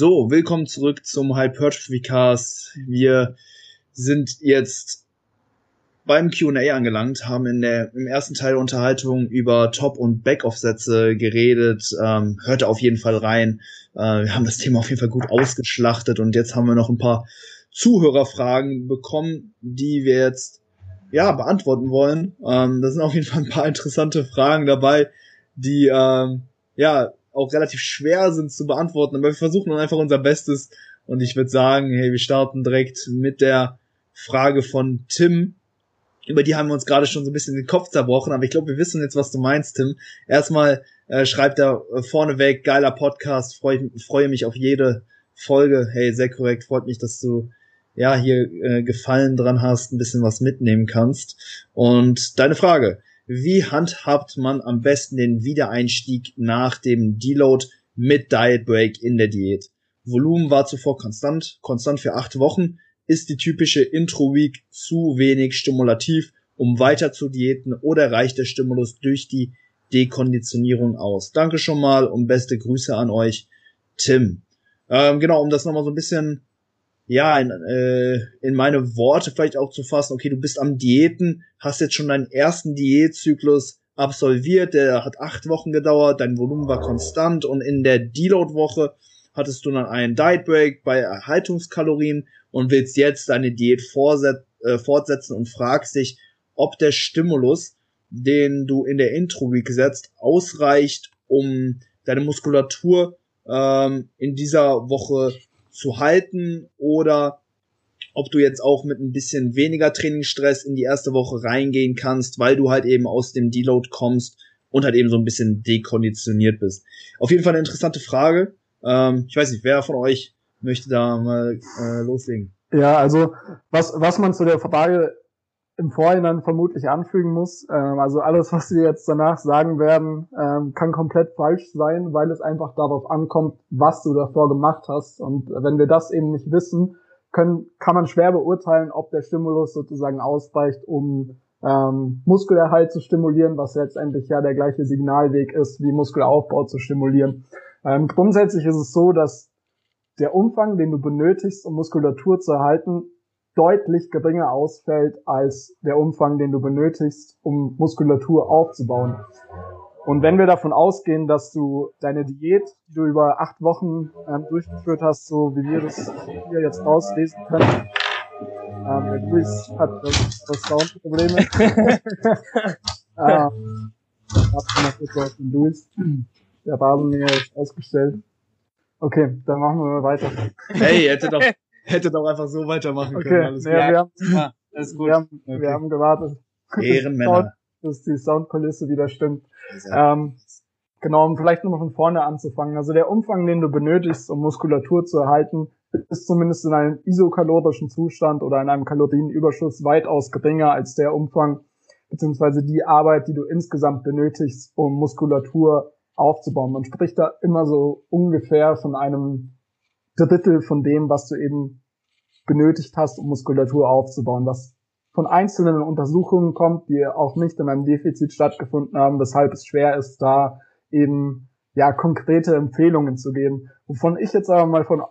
So, willkommen zurück zum Hypertrophy Cast. Wir sind jetzt beim Q&A angelangt, haben in der, im ersten Teil der Unterhaltung über Top- und Back-Off-Sätze geredet. Ähm, hörte auf jeden Fall rein. Äh, wir haben das Thema auf jeden Fall gut ausgeschlachtet und jetzt haben wir noch ein paar Zuhörerfragen bekommen, die wir jetzt ja beantworten wollen. Ähm, da sind auf jeden Fall ein paar interessante Fragen dabei, die ähm, ja auch relativ schwer sind zu beantworten, aber wir versuchen dann einfach unser Bestes. Und ich würde sagen, hey, wir starten direkt mit der Frage von Tim. Über die haben wir uns gerade schon so ein bisschen den Kopf zerbrochen, aber ich glaube, wir wissen jetzt, was du meinst, Tim. Erstmal äh, schreibt er äh, vorneweg, geiler Podcast, freue freue mich auf jede Folge. Hey, sehr korrekt, freut mich, dass du ja hier äh, Gefallen dran hast, ein bisschen was mitnehmen kannst. Und deine Frage, wie handhabt man am besten den Wiedereinstieg nach dem Deload mit Diet Break in der Diät? Volumen war zuvor konstant, konstant für acht Wochen. Ist die typische Intro-Week zu wenig stimulativ, um weiter zu diäten oder reicht der Stimulus durch die Dekonditionierung aus? Danke schon mal und beste Grüße an euch, Tim. Ähm, genau, um das nochmal so ein bisschen ja, in, äh, in meine Worte vielleicht auch zu fassen, okay, du bist am Diäten, hast jetzt schon deinen ersten Diätzyklus absolviert, der hat acht Wochen gedauert, dein Volumen war konstant und in der Deload-Woche hattest du dann einen Diet Break bei Erhaltungskalorien und willst jetzt deine Diät äh, fortsetzen und fragst dich, ob der Stimulus, den du in der Intro-Week setzt, ausreicht, um deine Muskulatur ähm, in dieser Woche zu halten oder ob du jetzt auch mit ein bisschen weniger Trainingsstress in die erste Woche reingehen kannst, weil du halt eben aus dem Deload kommst und halt eben so ein bisschen dekonditioniert bist. Auf jeden Fall eine interessante Frage. Ähm, ich weiß nicht, wer von euch möchte da mal äh, loslegen? Ja, also was, was man zu der Frage im Vorhinein vermutlich anfügen muss. Ähm, also alles, was wir jetzt danach sagen werden, ähm, kann komplett falsch sein, weil es einfach darauf ankommt, was du davor gemacht hast. Und wenn wir das eben nicht wissen, können, kann man schwer beurteilen, ob der Stimulus sozusagen ausreicht, um ähm, Muskelerhalt zu stimulieren, was letztendlich ja der gleiche Signalweg ist, wie Muskelaufbau zu stimulieren. Ähm, grundsätzlich ist es so, dass der Umfang, den du benötigst, um Muskulatur zu erhalten, deutlich geringer ausfällt als der Umfang, den du benötigst, um Muskulatur aufzubauen. Und wenn wir davon ausgehen, dass du deine Diät, die du über acht Wochen ähm, durchgeführt hast, so wie wir das hier jetzt rauslesen können, ähm, der Luis hat das, das Soundprobleme. ähm, den Luis. Der Rasenmäher ist ausgestellt. Okay, dann machen wir mal weiter. Hey, hätte doch, hätte doch einfach so weitermachen okay. können. Alles nee, wir, haben, ja, alles gut. Wir, haben, okay. wir haben gewartet. Ehrenmänner. Dass die Soundkulisse wieder stimmt. Ähm, genau, um vielleicht nochmal von vorne anzufangen. Also der Umfang, den du benötigst, um Muskulatur zu erhalten, ist zumindest in einem isokalorischen Zustand oder in einem Kalorienüberschuss weitaus geringer als der Umfang beziehungsweise die Arbeit, die du insgesamt benötigst, um Muskulatur aufzubauen. Man spricht da immer so ungefähr von einem Drittel von dem, was du eben benötigt hast, um Muskulatur aufzubauen, was von einzelnen Untersuchungen kommt, die auch nicht in einem Defizit stattgefunden haben, weshalb es schwer ist, da eben ja konkrete Empfehlungen zu geben. Wovon ich jetzt aber mal von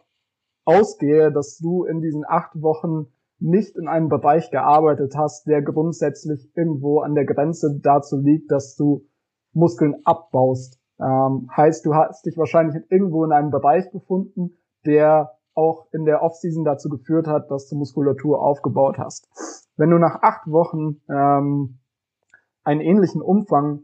ausgehe, dass du in diesen acht Wochen nicht in einem Bereich gearbeitet hast, der grundsätzlich irgendwo an der Grenze dazu liegt, dass du Muskeln abbaust. Ähm, heißt, du hast dich wahrscheinlich irgendwo in einem Bereich befunden, der auch in der Offseason dazu geführt hat, dass du Muskulatur aufgebaut hast. Wenn du nach acht Wochen ähm, einen ähnlichen Umfang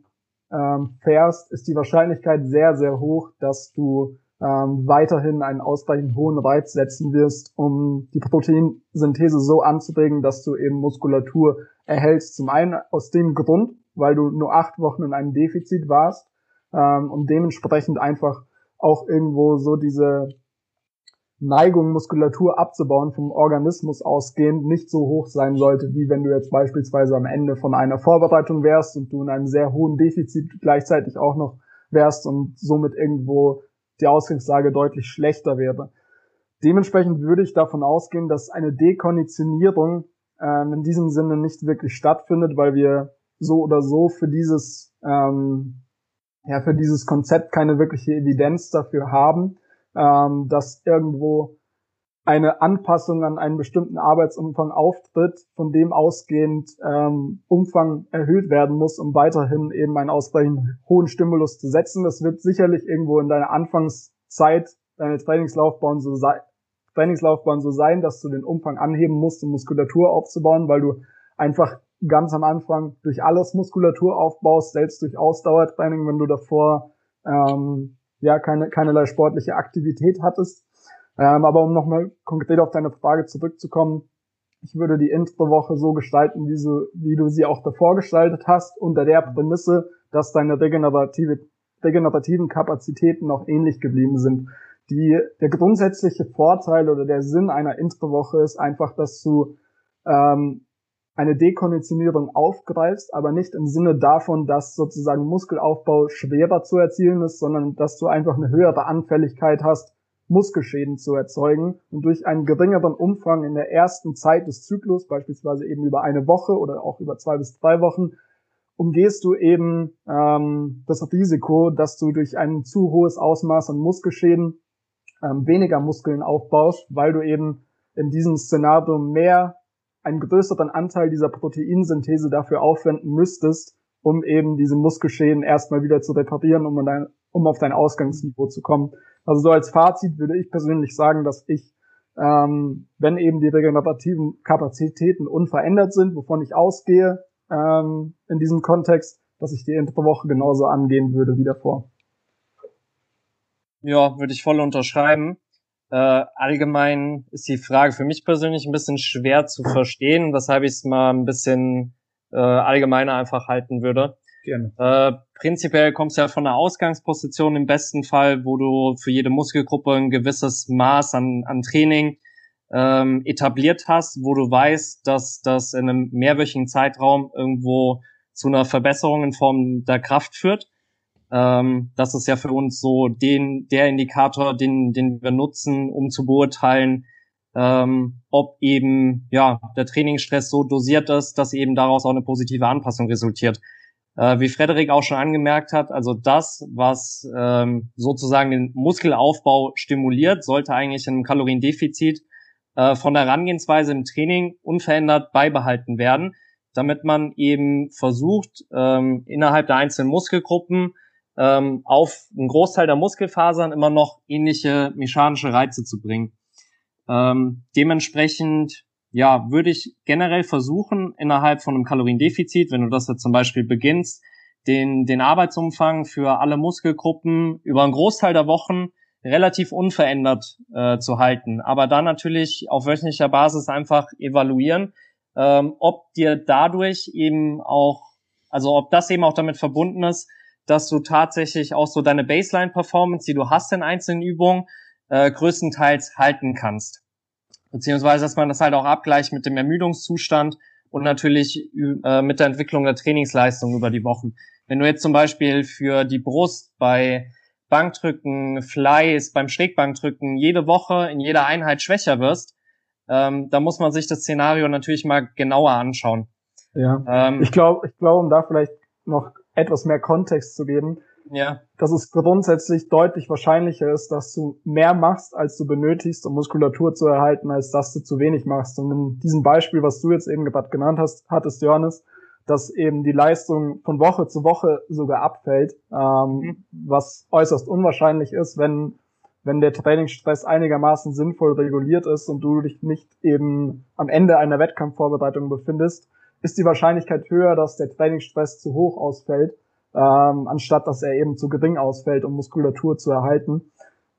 ähm, fährst, ist die Wahrscheinlichkeit sehr, sehr hoch, dass du ähm, weiterhin einen ausreichend hohen Reiz setzen wirst, um die Proteinsynthese so anzuregen, dass du eben Muskulatur erhältst. Zum einen aus dem Grund, weil du nur acht Wochen in einem Defizit warst ähm, und dementsprechend einfach auch irgendwo so diese Neigung, Muskulatur abzubauen, vom Organismus ausgehend nicht so hoch sein sollte, wie wenn du jetzt beispielsweise am Ende von einer Vorbereitung wärst und du in einem sehr hohen Defizit gleichzeitig auch noch wärst und somit irgendwo die Ausgangslage deutlich schlechter wäre. Dementsprechend würde ich davon ausgehen, dass eine Dekonditionierung ähm, in diesem Sinne nicht wirklich stattfindet, weil wir so oder so für dieses ähm, ja für dieses Konzept keine wirkliche Evidenz dafür haben ähm, dass irgendwo eine Anpassung an einen bestimmten Arbeitsumfang auftritt, von dem ausgehend ähm, Umfang erhöht werden muss, um weiterhin eben einen ausreichend hohen Stimulus zu setzen. Das wird sicherlich irgendwo in deiner Anfangszeit, deine Trainingslaufbahn so, sei, Trainingslaufbahn so sein, dass du den Umfang anheben musst, um Muskulatur aufzubauen, weil du einfach ganz am Anfang durch alles Muskulatur aufbaust, selbst durch Ausdauertraining, wenn du davor ähm, ja keine, keinerlei sportliche Aktivität hattest. Ähm, aber um nochmal konkret auf deine Frage zurückzukommen, ich würde die Intro-Woche so gestalten, wie, so, wie du sie auch davor gestaltet hast, unter der Prämisse, dass deine regenerative, regenerativen Kapazitäten noch ähnlich geblieben sind. Die, der grundsätzliche Vorteil oder der Sinn einer Intro-Woche ist einfach, dass du ähm, eine Dekonditionierung aufgreifst, aber nicht im Sinne davon, dass sozusagen Muskelaufbau schwerer zu erzielen ist, sondern dass du einfach eine höhere Anfälligkeit hast, Muskelschäden zu erzeugen und durch einen geringeren Umfang in der ersten Zeit des Zyklus, beispielsweise eben über eine Woche oder auch über zwei bis drei Wochen, umgehst du eben ähm, das Risiko, dass du durch ein zu hohes Ausmaß an Muskelschäden ähm, weniger Muskeln aufbaust, weil du eben in diesem Szenario mehr einen größeren Anteil dieser Proteinsynthese dafür aufwenden müsstest, um eben diese Muskelschäden erstmal wieder zu reparieren, um, dein, um auf dein Ausgangsniveau zu kommen. Also so als Fazit würde ich persönlich sagen, dass ich, ähm, wenn eben die regenerativen Kapazitäten unverändert sind, wovon ich ausgehe ähm, in diesem Kontext, dass ich die Interwoche genauso angehen würde wie davor. Ja, würde ich voll unterschreiben. Äh, allgemein ist die Frage für mich persönlich ein bisschen schwer zu verstehen, weshalb ich es mal ein bisschen äh, allgemeiner einfach halten würde. Gerne. Äh, prinzipiell kommst du ja von einer Ausgangsposition im besten Fall, wo du für jede Muskelgruppe ein gewisses Maß an, an Training ähm, etabliert hast, wo du weißt, dass das in einem mehrwöchigen Zeitraum irgendwo zu einer Verbesserung in Form der Kraft führt. Ähm, das ist ja für uns so den, der Indikator, den, den wir nutzen, um zu beurteilen, ähm, ob eben ja der Trainingsstress so dosiert ist, dass eben daraus auch eine positive Anpassung resultiert. Äh, wie Frederik auch schon angemerkt hat, also das, was ähm, sozusagen den Muskelaufbau stimuliert, sollte eigentlich in Kaloriendefizit äh, von der Herangehensweise im Training unverändert beibehalten werden, damit man eben versucht, ähm, innerhalb der einzelnen Muskelgruppen ähm, auf einen Großteil der Muskelfasern immer noch ähnliche mechanische Reize zu bringen. Ähm, dementsprechend ja, würde ich generell versuchen, innerhalb von einem Kaloriendefizit, wenn du das jetzt zum Beispiel beginnst, den, den Arbeitsumfang für alle Muskelgruppen über einen Großteil der Wochen relativ unverändert äh, zu halten. Aber dann natürlich auf wöchentlicher Basis einfach evaluieren, ähm, ob dir dadurch eben auch, also ob das eben auch damit verbunden ist, dass du tatsächlich auch so deine Baseline-Performance, die du hast in einzelnen Übungen, äh, größtenteils halten kannst. Beziehungsweise, dass man das halt auch abgleicht mit dem Ermüdungszustand und natürlich äh, mit der Entwicklung der Trainingsleistung über die Wochen. Wenn du jetzt zum Beispiel für die Brust bei Bankdrücken, Flies, beim Schrägbankdrücken jede Woche in jeder Einheit schwächer wirst, ähm, da muss man sich das Szenario natürlich mal genauer anschauen. Ja, ähm, ich glaube, ich glaube, um da vielleicht noch etwas mehr Kontext zu geben, ja. dass es grundsätzlich deutlich wahrscheinlicher ist, dass du mehr machst, als du benötigst, um Muskulatur zu erhalten, als dass du zu wenig machst. Und in diesem Beispiel, was du jetzt eben gerade genannt hast, hattest, Johannes, dass eben die Leistung von Woche zu Woche sogar abfällt, ähm, mhm. was äußerst unwahrscheinlich ist, wenn wenn der Trainingsstress einigermaßen sinnvoll reguliert ist und du dich nicht eben am Ende einer Wettkampfvorbereitung befindest, ist die Wahrscheinlichkeit höher, dass der Trainingsstress zu hoch ausfällt, ähm, anstatt dass er eben zu gering ausfällt, um Muskulatur zu erhalten.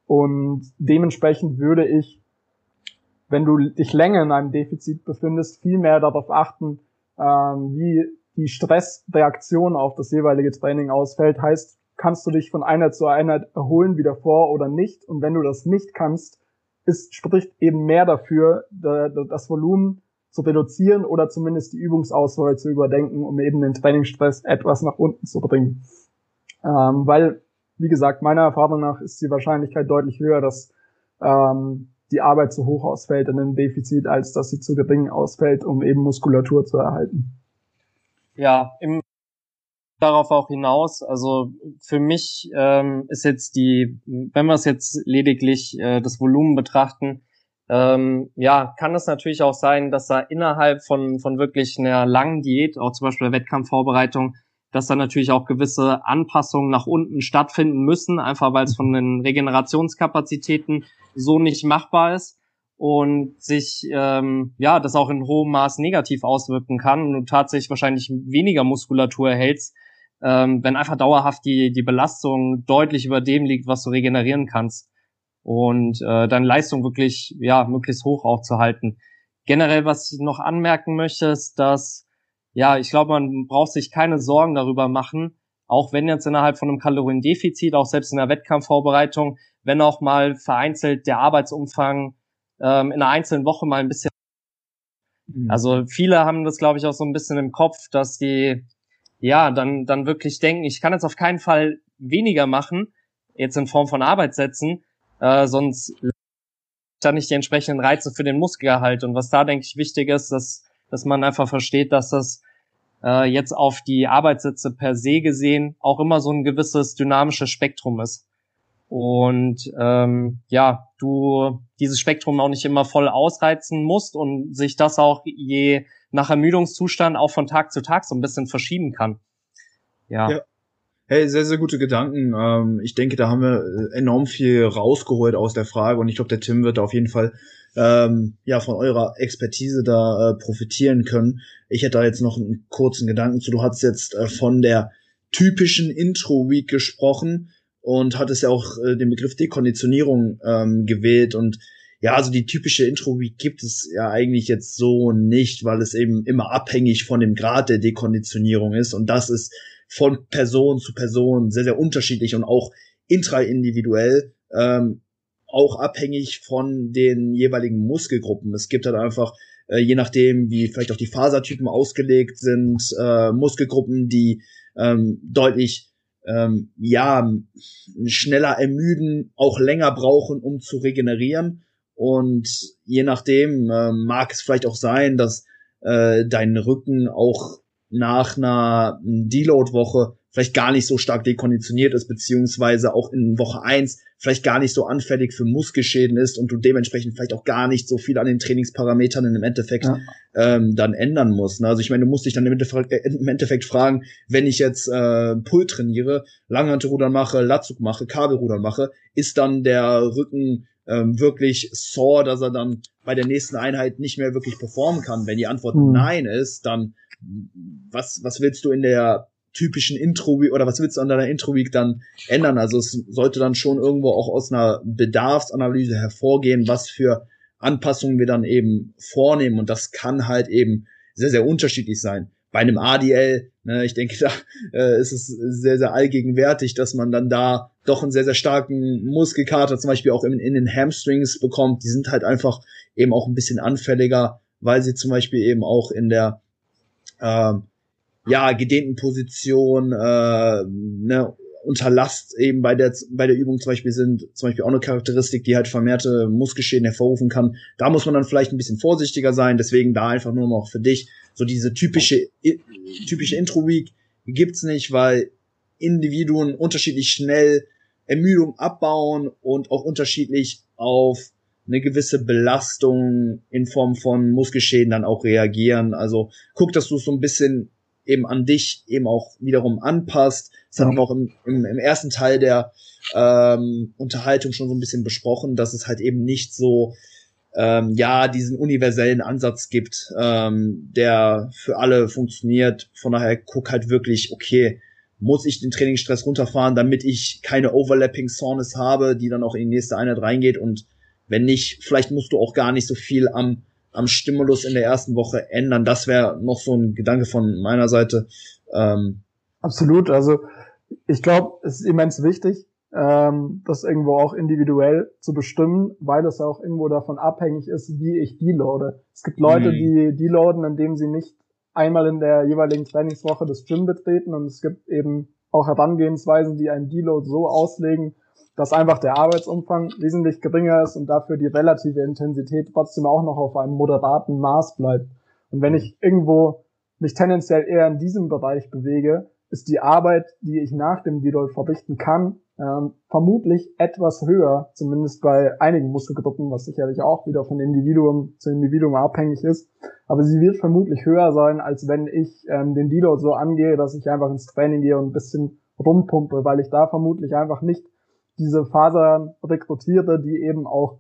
Und dementsprechend würde ich, wenn du dich länger in einem Defizit befindest, viel mehr darauf achten, ähm, wie die Stressreaktion auf das jeweilige Training ausfällt. Heißt, kannst du dich von einer zu Einheit erholen wie davor oder nicht? Und wenn du das nicht kannst, ist, spricht eben mehr dafür, das Volumen zu reduzieren oder zumindest die Übungsauswahl zu überdenken, um eben den Trainingsstress etwas nach unten zu bringen. Ähm, weil, wie gesagt, meiner Erfahrung nach ist die Wahrscheinlichkeit deutlich höher, dass ähm, die Arbeit zu hoch ausfällt in einem Defizit, als dass sie zu gering ausfällt, um eben Muskulatur zu erhalten. Ja, im darauf auch hinaus. Also für mich ähm, ist jetzt die, wenn wir es jetzt lediglich äh, das Volumen betrachten, ähm, ja, kann es natürlich auch sein, dass da innerhalb von, von wirklich einer langen Diät, auch zum Beispiel der Wettkampfvorbereitung, dass da natürlich auch gewisse Anpassungen nach unten stattfinden müssen, einfach weil es von den Regenerationskapazitäten so nicht machbar ist und sich ähm, ja das auch in hohem Maß negativ auswirken kann und du tatsächlich wahrscheinlich weniger Muskulatur erhältst, ähm, wenn einfach dauerhaft die die Belastung deutlich über dem liegt, was du regenerieren kannst und äh, deine Leistung wirklich ja möglichst hoch auch zu halten. Generell, was ich noch anmerken möchte, ist, dass ja ich glaube, man braucht sich keine Sorgen darüber machen, auch wenn jetzt innerhalb von einem Kaloriendefizit, auch selbst in der Wettkampfvorbereitung, wenn auch mal vereinzelt der Arbeitsumfang ähm, in einer einzelnen Woche mal ein bisschen. Mhm. Also viele haben das, glaube ich, auch so ein bisschen im Kopf, dass die ja dann dann wirklich denken, ich kann jetzt auf keinen Fall weniger machen, jetzt in Form von Arbeitssätzen, äh, sonst dann nicht die entsprechenden Reize für den Muskelerhalt. Und was da denke ich wichtig ist, dass dass man einfach versteht, dass das äh, jetzt auf die Arbeitssätze per se gesehen auch immer so ein gewisses dynamisches Spektrum ist und ähm, ja, du dieses Spektrum auch nicht immer voll ausreizen musst und sich das auch je nach Ermüdungszustand auch von Tag zu Tag so ein bisschen verschieben kann. Ja. ja. Hey, sehr, sehr gute Gedanken. Ähm, ich denke, da haben wir enorm viel rausgeholt aus der Frage und ich glaube, der Tim wird auf jeden Fall ähm, ja von eurer Expertise da äh, profitieren können. Ich hätte da jetzt noch einen kurzen Gedanken zu. Du hast jetzt äh, von der typischen Intro-Week gesprochen und hat es ja auch äh, den Begriff Dekonditionierung ähm, gewählt und ja, also die typische Intro-Week gibt es ja eigentlich jetzt so nicht, weil es eben immer abhängig von dem Grad der Dekonditionierung ist und das ist von Person zu Person sehr, sehr unterschiedlich und auch intraindividuell, ähm, auch abhängig von den jeweiligen Muskelgruppen. Es gibt halt einfach, äh, je nachdem, wie vielleicht auch die Fasertypen ausgelegt sind, äh, Muskelgruppen, die ähm, deutlich ähm, ja, schneller ermüden, auch länger brauchen, um zu regenerieren. Und je nachdem äh, mag es vielleicht auch sein, dass äh, dein Rücken auch nach einer Deload-Woche vielleicht gar nicht so stark dekonditioniert ist, beziehungsweise auch in Woche eins vielleicht gar nicht so anfällig für Muskelschäden ist und du dementsprechend vielleicht auch gar nicht so viel an den Trainingsparametern im Endeffekt ja. ähm, dann ändern musst. Ne? Also ich meine, du musst dich dann im Endeffekt, äh, im Endeffekt fragen, wenn ich jetzt äh, Pull trainiere, Langhantelrudern mache, Latzug mache, Kabelrudern mache, ist dann der Rücken ähm, wirklich sore, dass er dann bei der nächsten Einheit nicht mehr wirklich performen kann? Wenn die Antwort mhm. nein ist, dann was, was willst du in der typischen Intro-Week oder was willst du an deiner Intro-Week dann ändern? Also es sollte dann schon irgendwo auch aus einer Bedarfsanalyse hervorgehen, was für Anpassungen wir dann eben vornehmen und das kann halt eben sehr, sehr unterschiedlich sein. Bei einem ADL, ne, ich denke, da äh, ist es sehr, sehr allgegenwärtig, dass man dann da doch einen sehr, sehr starken Muskelkater zum Beispiel auch in, in den Hamstrings bekommt. Die sind halt einfach eben auch ein bisschen anfälliger, weil sie zum Beispiel eben auch in der ähm, ja, gedehnten Position, äh, ne, unter Last eben bei der, bei der Übung zum Beispiel sind, zum Beispiel auch eine Charakteristik, die halt vermehrte Muskelschäden hervorrufen kann. Da muss man dann vielleicht ein bisschen vorsichtiger sein, deswegen da einfach nur noch für dich so diese typische, typische Intro-Week gibt's nicht, weil Individuen unterschiedlich schnell Ermüdung abbauen und auch unterschiedlich auf eine gewisse Belastung in Form von Muskelschäden dann auch reagieren. Also guck, dass du es so ein bisschen eben an dich eben auch wiederum anpasst. Das haben wir auch im, im, im ersten Teil der ähm, Unterhaltung schon so ein bisschen besprochen, dass es halt eben nicht so ähm, ja diesen universellen Ansatz gibt, ähm, der für alle funktioniert. Von daher guck halt wirklich, okay, muss ich den Trainingsstress runterfahren, damit ich keine Overlapping Soreness habe, die dann auch in die nächste Einheit reingeht und wenn nicht, vielleicht musst du auch gar nicht so viel am am Stimulus in der ersten Woche ändern. Das wäre noch so ein Gedanke von meiner Seite. Ähm, Absolut. Also ich glaube, es ist immens wichtig, ähm, das irgendwo auch individuell zu bestimmen, weil es auch irgendwo davon abhängig ist, wie ich deloade. Es gibt Leute, mhm. die deloaden, indem sie nicht einmal in der jeweiligen Trainingswoche das Gym betreten und es gibt eben auch Herangehensweisen, die einen Deload so auslegen, dass einfach der Arbeitsumfang wesentlich geringer ist und dafür die relative Intensität trotzdem auch noch auf einem moderaten Maß bleibt. Und wenn ich irgendwo mich tendenziell eher in diesem Bereich bewege, ist die Arbeit, die ich nach dem Deload verrichten kann, ähm, vermutlich etwas höher, zumindest bei einigen Muskelgruppen, was sicherlich auch wieder von Individuum zu Individuum abhängig ist. Aber sie wird vermutlich höher sein, als wenn ich ähm, den Deload so angehe, dass ich einfach ins Training gehe und ein bisschen rumpumpe, weil ich da vermutlich einfach nicht diese Fasern rekrutiere, die eben auch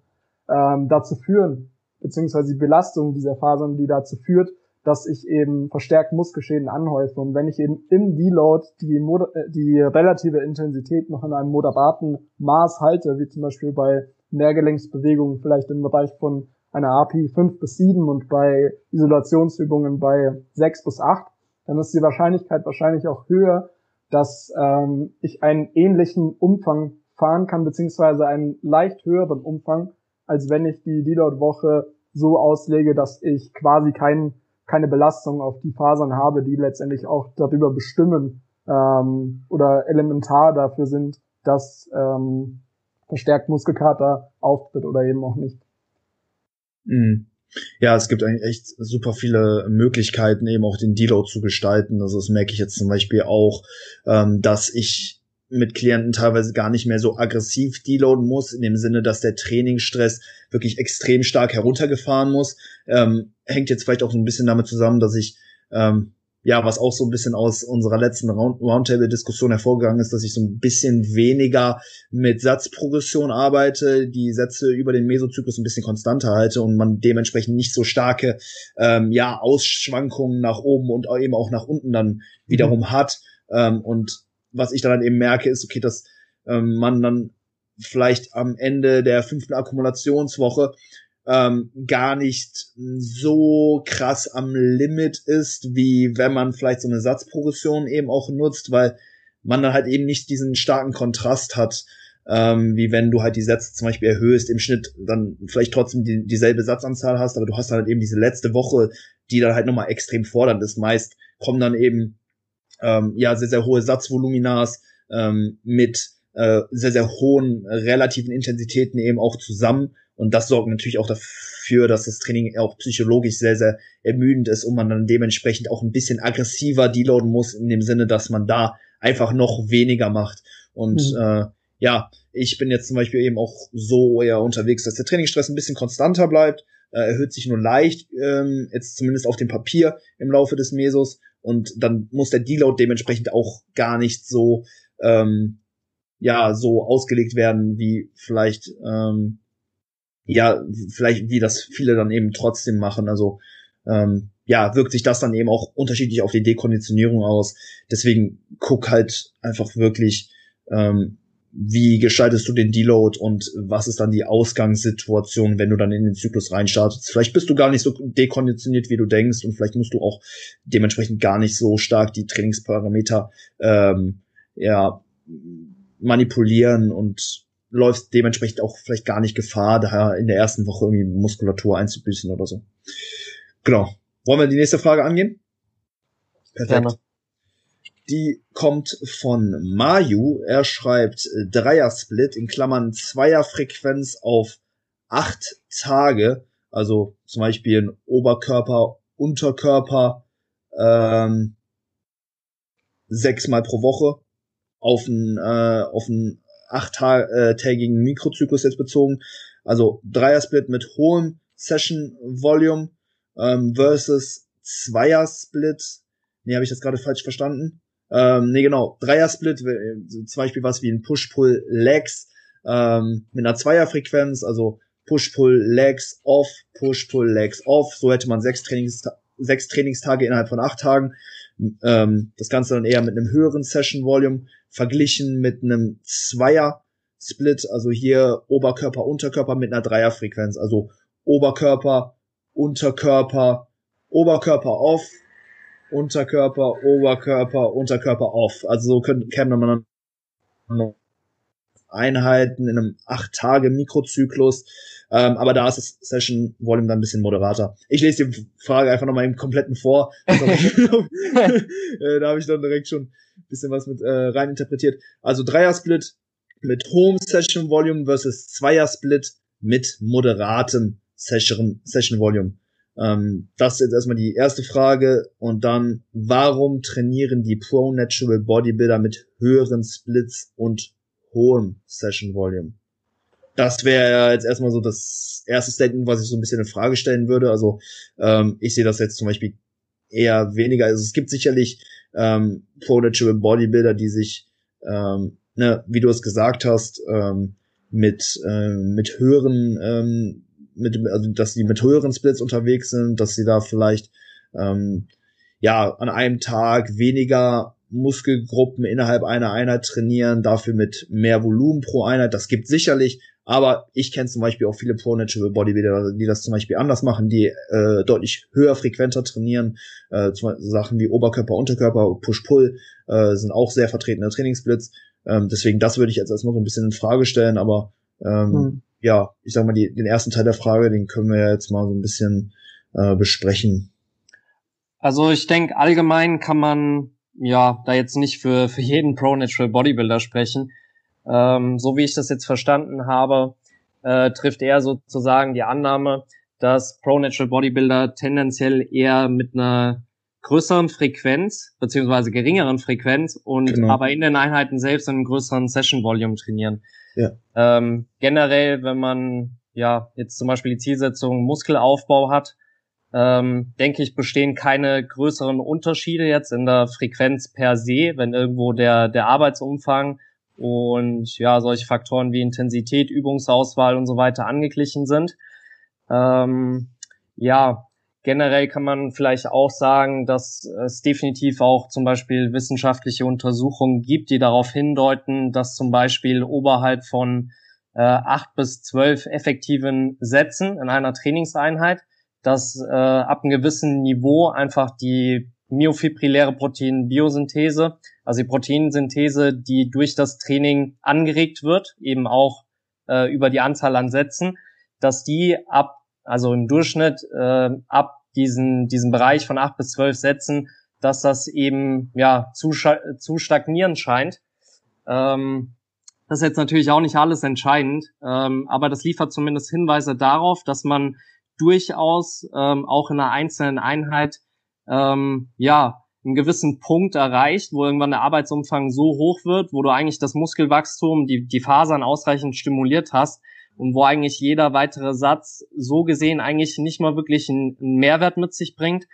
ähm, dazu führen, beziehungsweise die Belastung dieser Fasern, die dazu führt, dass ich eben verstärkt Muskelschäden anhäufe. Und wenn ich eben im Deload die, äh, die relative Intensität noch in einem moderaten Maß halte, wie zum Beispiel bei Mehrgelenksbewegungen vielleicht im Bereich von einer API 5 bis 7 und bei Isolationsübungen bei 6 bis 8, dann ist die Wahrscheinlichkeit wahrscheinlich auch höher, dass ähm, ich einen ähnlichen Umfang fahren kann, beziehungsweise einen leicht höheren Umfang, als wenn ich die Deload-Woche so auslege, dass ich quasi keinen keine Belastung auf die Fasern habe, die letztendlich auch darüber bestimmen ähm, oder elementar dafür sind, dass ähm, verstärkt Muskelkater auftritt oder eben auch nicht. Mhm. Ja, es gibt eigentlich echt super viele Möglichkeiten, eben auch den Deload zu gestalten. Also das merke ich jetzt zum Beispiel auch, ähm, dass ich mit Klienten teilweise gar nicht mehr so aggressiv deloaden muss, in dem Sinne, dass der Trainingsstress wirklich extrem stark heruntergefahren muss. Ähm, hängt jetzt vielleicht auch so ein bisschen damit zusammen, dass ich, ähm, ja, was auch so ein bisschen aus unserer letzten Round Roundtable-Diskussion hervorgegangen ist, dass ich so ein bisschen weniger mit Satzprogression arbeite, die Sätze über den Mesozyklus ein bisschen konstanter halte und man dementsprechend nicht so starke, ähm, ja, Ausschwankungen nach oben und eben auch nach unten dann wiederum mhm. hat. Ähm, und was ich dann eben merke, ist, okay, dass ähm, man dann vielleicht am Ende der fünften Akkumulationswoche ähm, gar nicht so krass am Limit ist, wie wenn man vielleicht so eine Satzprogression eben auch nutzt, weil man dann halt eben nicht diesen starken Kontrast hat, ähm, wie wenn du halt die Sätze zum Beispiel erhöhst, im Schnitt dann vielleicht trotzdem die, dieselbe Satzanzahl hast, aber du hast halt eben diese letzte Woche, die dann halt nochmal extrem fordernd ist. Meist kommen dann eben ähm, ja sehr, sehr hohe Satzvoluminas ähm, mit äh, sehr, sehr hohen relativen Intensitäten eben auch zusammen. Und das sorgt natürlich auch dafür, dass das Training auch psychologisch sehr, sehr ermüdend ist und man dann dementsprechend auch ein bisschen aggressiver deloaden muss, in dem Sinne, dass man da einfach noch weniger macht. Und mhm. äh, ja, ich bin jetzt zum Beispiel eben auch so eher unterwegs, dass der Trainingsstress ein bisschen konstanter bleibt, äh, erhöht sich nur leicht, ähm, jetzt zumindest auf dem Papier im Laufe des Mesos und dann muss der Deload dementsprechend auch gar nicht so ähm, ja so ausgelegt werden wie vielleicht ähm, ja vielleicht wie das viele dann eben trotzdem machen. Also ähm, ja wirkt sich das dann eben auch unterschiedlich auf die Dekonditionierung aus. Deswegen guck halt einfach wirklich ähm, wie gestaltest du den Deload und was ist dann die Ausgangssituation, wenn du dann in den Zyklus reinstartest. Vielleicht bist du gar nicht so dekonditioniert, wie du denkst und vielleicht musst du auch dementsprechend gar nicht so stark die Trainingsparameter ähm, ja, manipulieren und läufst dementsprechend auch vielleicht gar nicht Gefahr, daher in der ersten Woche irgendwie Muskulatur einzubüßen oder so. Genau. Wollen wir die nächste Frage angehen? Perfekt. Gerne. Die kommt von Mayu. Er schreibt äh, Dreier-Split in Klammern Zweierfrequenz auf acht Tage. Also zum Beispiel ein Oberkörper, Unterkörper, ähm, sechsmal pro Woche auf einen, äh, auf einen achttägigen Mikrozyklus jetzt bezogen. Also Dreier-Split mit hohem Session-Volume ähm, versus Zweier-Split. Nee, habe ich das gerade falsch verstanden? Ähm, nee, genau. Dreier-Split, zum Beispiel was wie ein Push-Pull-Legs ähm, mit einer Zweierfrequenz, also Push-Pull-Legs off, Push-Pull-Legs off. So hätte man sechs, Trainings sechs Trainingstage innerhalb von acht Tagen. Ähm, das Ganze dann eher mit einem höheren Session-Volume verglichen mit einem Zweier-Split, also hier Oberkörper, Unterkörper mit einer Dreierfrequenz, also Oberkörper, Unterkörper, Oberkörper off, Unterkörper, Oberkörper, Unterkörper off. Also so könnte, käme man dann Einheiten in einem acht Tage Mikrozyklus. Ähm, aber da ist das Session Volume dann ein bisschen moderater. Ich lese die Frage einfach nochmal im kompletten vor. Äh, da habe ich dann direkt schon ein bisschen was mit äh, rein interpretiert. Also Dreier-Split mit hohem Session Volume versus Zweier-Split mit moderatem Session, Session Volume. Ähm, das ist jetzt erstmal die erste Frage. Und dann, warum trainieren die Pro Natural Bodybuilder mit höheren Splits und hohem Session Volume? Das wäre jetzt erstmal so das erste Statement, was ich so ein bisschen in Frage stellen würde. Also ähm, ich sehe das jetzt zum Beispiel eher weniger. Also es gibt sicherlich ähm, Pro Natural Bodybuilder, die sich, ähm, ne, wie du es gesagt hast, ähm, mit, ähm, mit höheren ähm, mit, also dass sie mit höheren Splits unterwegs sind, dass sie da vielleicht ähm, ja an einem Tag weniger Muskelgruppen innerhalb einer Einheit trainieren, dafür mit mehr Volumen pro Einheit. Das gibt sicherlich, aber ich kenne zum Beispiel auch viele Pro Natural Bodybuilder, die das zum Beispiel anders machen, die äh, deutlich höher frequenter trainieren. Äh, zum Beispiel Sachen wie Oberkörper, Unterkörper, Push-Pull äh, sind auch sehr vertretene Trainingssplits. Ähm, deswegen das würde ich jetzt erstmal so ein bisschen in Frage stellen, aber ähm, hm ja, ich sag mal, die, den ersten Teil der Frage, den können wir jetzt mal so ein bisschen äh, besprechen. Also ich denke, allgemein kann man ja da jetzt nicht für, für jeden Pro-Natural Bodybuilder sprechen. Ähm, so wie ich das jetzt verstanden habe, äh, trifft er sozusagen die Annahme, dass Pro-Natural Bodybuilder tendenziell eher mit einer größeren Frequenz beziehungsweise geringeren Frequenz und genau. aber in den Einheiten selbst einem größeren Session Volume trainieren. Ja. Ähm, generell, wenn man ja jetzt zum Beispiel die Zielsetzung Muskelaufbau hat, ähm, denke ich, bestehen keine größeren Unterschiede jetzt in der Frequenz per se, wenn irgendwo der, der Arbeitsumfang und ja, solche Faktoren wie Intensität, Übungsauswahl und so weiter angeglichen sind. Ähm, ja, Generell kann man vielleicht auch sagen, dass es definitiv auch zum Beispiel wissenschaftliche Untersuchungen gibt, die darauf hindeuten, dass zum Beispiel oberhalb von äh, acht bis zwölf effektiven Sätzen in einer Trainingseinheit, dass äh, ab einem gewissen Niveau einfach die myofibrilläre Proteinbiosynthese, also die Proteinsynthese, die durch das Training angeregt wird, eben auch äh, über die Anzahl an Sätzen, dass die ab also im Durchschnitt äh, ab diesen, diesen Bereich von acht bis zwölf Sätzen, dass das eben ja zu, zu stagnieren scheint. Ähm, das ist jetzt natürlich auch nicht alles entscheidend, ähm, aber das liefert zumindest Hinweise darauf, dass man durchaus ähm, auch in einer einzelnen Einheit ähm, ja einen gewissen Punkt erreicht, wo irgendwann der Arbeitsumfang so hoch wird, wo du eigentlich das Muskelwachstum, die, die Fasern ausreichend stimuliert hast, und wo eigentlich jeder weitere Satz so gesehen eigentlich nicht mal wirklich einen, Mehrwert mit sich bringt,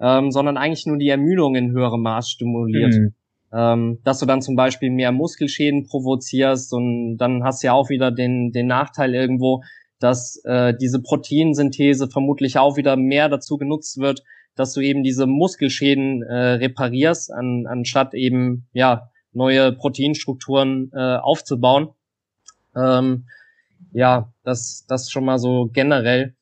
ähm, sondern eigentlich nur die Ermüdung in höherem Maß stimuliert. Mhm. Ähm, dass du dann zum Beispiel mehr Muskelschäden provozierst und dann hast du ja auch wieder den, den Nachteil irgendwo, dass äh, diese Proteinsynthese vermutlich auch wieder mehr dazu genutzt wird, dass du eben diese Muskelschäden äh, reparierst, an, anstatt eben ja neue Proteinstrukturen äh, aufzubauen. Ähm, ja, das, das schon mal so generell.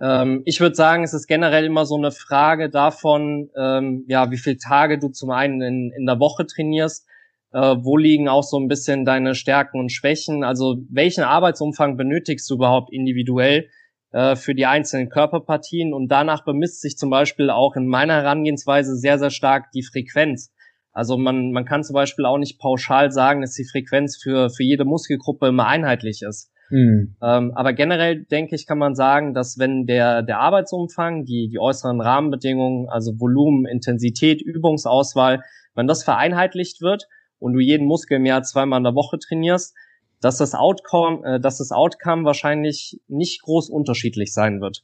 Ähm, ich würde sagen, es ist generell immer so eine Frage davon, ähm, ja, wie viele Tage du zum einen in, in der Woche trainierst, äh, wo liegen auch so ein bisschen deine Stärken und Schwächen, also welchen Arbeitsumfang benötigst du überhaupt individuell äh, für die einzelnen Körperpartien und danach bemisst sich zum Beispiel auch in meiner Herangehensweise sehr, sehr stark die Frequenz. Also man, man kann zum Beispiel auch nicht pauschal sagen, dass die Frequenz für, für jede Muskelgruppe immer einheitlich ist. Mhm. Ähm, aber generell denke ich, kann man sagen, dass wenn der, der Arbeitsumfang, die, die äußeren Rahmenbedingungen, also Volumen, Intensität, Übungsauswahl, wenn das vereinheitlicht wird und du jeden Muskel mehr als zweimal in der Woche trainierst, dass das Outcome, äh, dass das Outcome wahrscheinlich nicht groß unterschiedlich sein wird.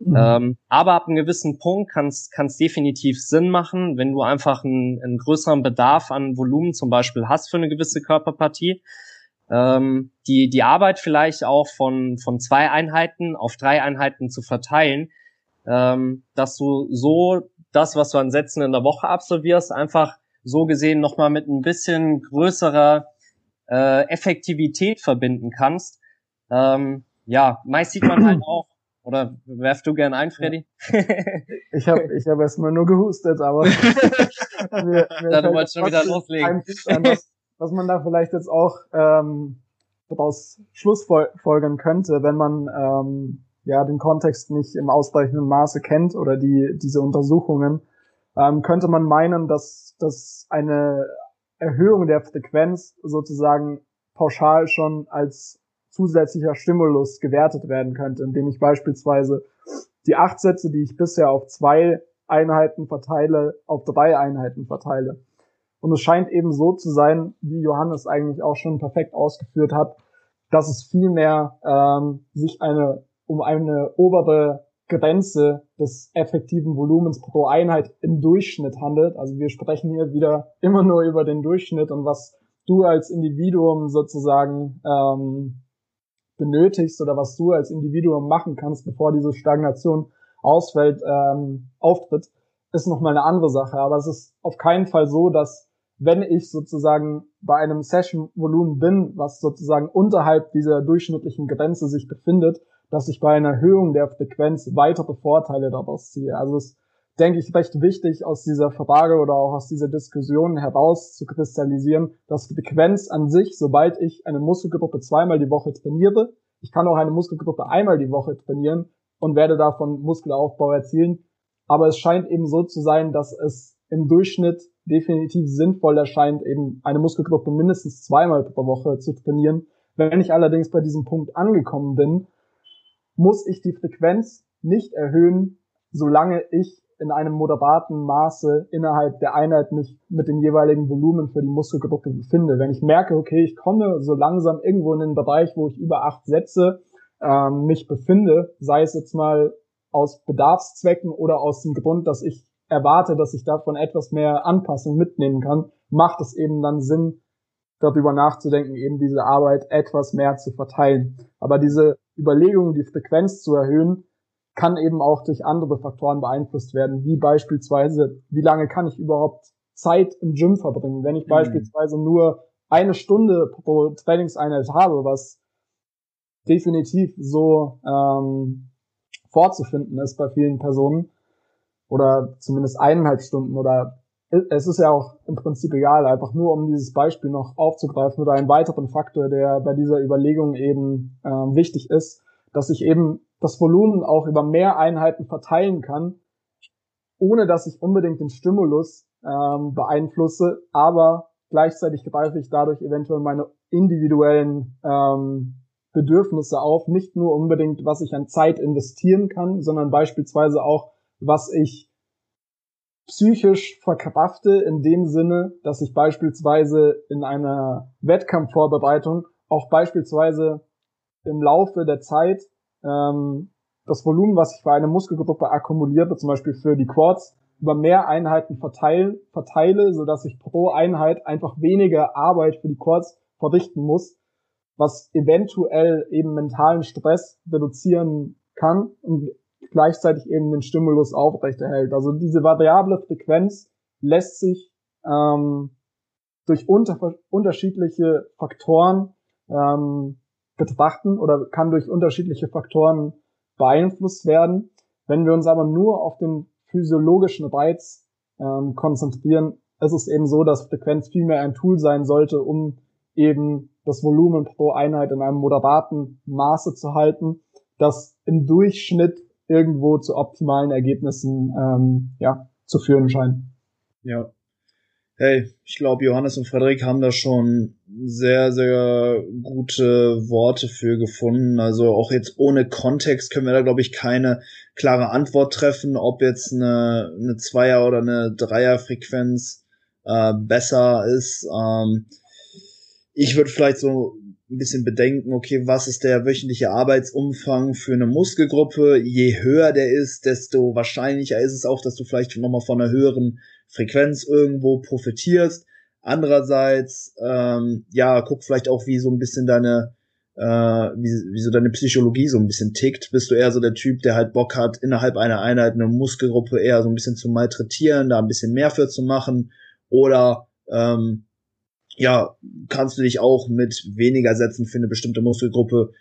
Mhm. Ähm, aber ab einem gewissen Punkt kann es definitiv Sinn machen, wenn du einfach einen, einen größeren Bedarf an Volumen zum Beispiel hast für eine gewisse Körperpartie, ähm, die, die Arbeit vielleicht auch von, von zwei Einheiten auf drei Einheiten zu verteilen, ähm, dass du so das, was du an Sätzen in der Woche absolvierst, einfach so gesehen nochmal mit ein bisschen größerer äh, Effektivität verbinden kannst. Ähm, ja, meist sieht man halt auch, oder werf du gern ein, Freddy? ich habe ich hab erstmal nur gehustet, aber mir ja, du wolltest schon wieder loslegen. Ein, was, was man da vielleicht jetzt auch ähm, daraus schlussfolgern könnte, wenn man ähm, ja den Kontext nicht im ausreichenden Maße kennt oder die diese Untersuchungen, ähm, könnte man meinen, dass, dass eine Erhöhung der Frequenz sozusagen pauschal schon als zusätzlicher Stimulus gewertet werden könnte, indem ich beispielsweise die acht Sätze, die ich bisher auf zwei Einheiten verteile, auf drei Einheiten verteile. Und es scheint eben so zu sein, wie Johannes eigentlich auch schon perfekt ausgeführt hat, dass es vielmehr ähm, sich eine um eine obere Grenze des effektiven Volumens pro Einheit im Durchschnitt handelt. Also wir sprechen hier wieder immer nur über den Durchschnitt und was du als Individuum sozusagen ähm, benötigst oder was du als Individuum machen kannst, bevor diese Stagnation ausfällt, ähm, auftritt, ist nochmal eine andere Sache. Aber es ist auf keinen Fall so, dass wenn ich sozusagen bei einem Session-Volumen bin, was sozusagen unterhalb dieser durchschnittlichen Grenze sich befindet, dass ich bei einer Erhöhung der Frequenz weitere Vorteile daraus ziehe. Also es denke ich recht wichtig aus dieser Frage oder auch aus dieser Diskussion heraus zu kristallisieren, dass Frequenz an sich, sobald ich eine Muskelgruppe zweimal die Woche trainiere, ich kann auch eine Muskelgruppe einmal die Woche trainieren und werde davon Muskelaufbau erzielen. Aber es scheint eben so zu sein, dass es im Durchschnitt definitiv sinnvoll erscheint, eben eine Muskelgruppe mindestens zweimal pro Woche zu trainieren. Wenn ich allerdings bei diesem Punkt angekommen bin, muss ich die Frequenz nicht erhöhen, solange ich in einem moderaten Maße innerhalb der Einheit mich mit dem jeweiligen Volumen für die Muskelgruppe befinde. Wenn ich merke, okay, ich komme so langsam irgendwo in den Bereich, wo ich über acht Sätze ähm, mich befinde, sei es jetzt mal aus Bedarfszwecken oder aus dem Grund, dass ich erwarte, dass ich davon etwas mehr Anpassung mitnehmen kann, macht es eben dann Sinn, darüber nachzudenken, eben diese Arbeit etwas mehr zu verteilen. Aber diese Überlegung, die Frequenz zu erhöhen, kann eben auch durch andere Faktoren beeinflusst werden, wie beispielsweise, wie lange kann ich überhaupt Zeit im Gym verbringen. Wenn ich mhm. beispielsweise nur eine Stunde pro Trainingseinheit habe, was definitiv so ähm, vorzufinden ist bei vielen Personen, oder zumindest eineinhalb Stunden oder es ist ja auch im Prinzip egal, einfach nur um dieses Beispiel noch aufzugreifen oder einen weiteren Faktor, der bei dieser Überlegung eben äh, wichtig ist, dass ich eben das Volumen auch über mehr Einheiten verteilen kann, ohne dass ich unbedingt den Stimulus ähm, beeinflusse, aber gleichzeitig greife ich dadurch eventuell meine individuellen ähm, Bedürfnisse auf, nicht nur unbedingt, was ich an Zeit investieren kann, sondern beispielsweise auch, was ich psychisch verkrafte in dem Sinne, dass ich beispielsweise in einer Wettkampfvorbereitung auch beispielsweise im Laufe der Zeit ähm, das Volumen, was ich für eine Muskelgruppe akkumuliere, zum Beispiel für die Quads, über mehr Einheiten verteile, verteile, so dass ich pro Einheit einfach weniger Arbeit für die Quads verrichten muss, was eventuell eben mentalen Stress reduzieren kann und gleichzeitig eben den Stimulus aufrechterhält. Also diese variable Frequenz lässt sich ähm, durch unter, unterschiedliche Faktoren ähm, betrachten oder kann durch unterschiedliche Faktoren beeinflusst werden. Wenn wir uns aber nur auf den physiologischen Reiz ähm, konzentrieren, ist es eben so, dass Frequenz vielmehr ein Tool sein sollte, um eben das Volumen pro Einheit in einem moderaten Maße zu halten, das im Durchschnitt irgendwo zu optimalen Ergebnissen ähm, ja, zu führen scheint. Ja. Hey, ich glaube, Johannes und Frederik haben da schon sehr, sehr gute Worte für gefunden. Also auch jetzt ohne Kontext können wir da, glaube ich, keine klare Antwort treffen, ob jetzt eine, eine Zweier- oder eine Dreierfrequenz äh, besser ist. Ähm, ich würde vielleicht so ein bisschen bedenken, okay, was ist der wöchentliche Arbeitsumfang für eine Muskelgruppe? Je höher der ist, desto wahrscheinlicher ist es auch, dass du vielleicht nochmal von einer höheren Frequenz irgendwo profitierst. Andererseits, ähm, ja, guck vielleicht auch, wie so ein bisschen deine, äh, wie, wie so deine Psychologie so ein bisschen tickt. Bist du eher so der Typ, der halt Bock hat, innerhalb einer Einheit eine Muskelgruppe eher so ein bisschen zu malträtieren, da ein bisschen mehr für zu machen? Oder ähm, ja, kannst du dich auch mit weniger Sätzen für eine bestimmte Muskelgruppe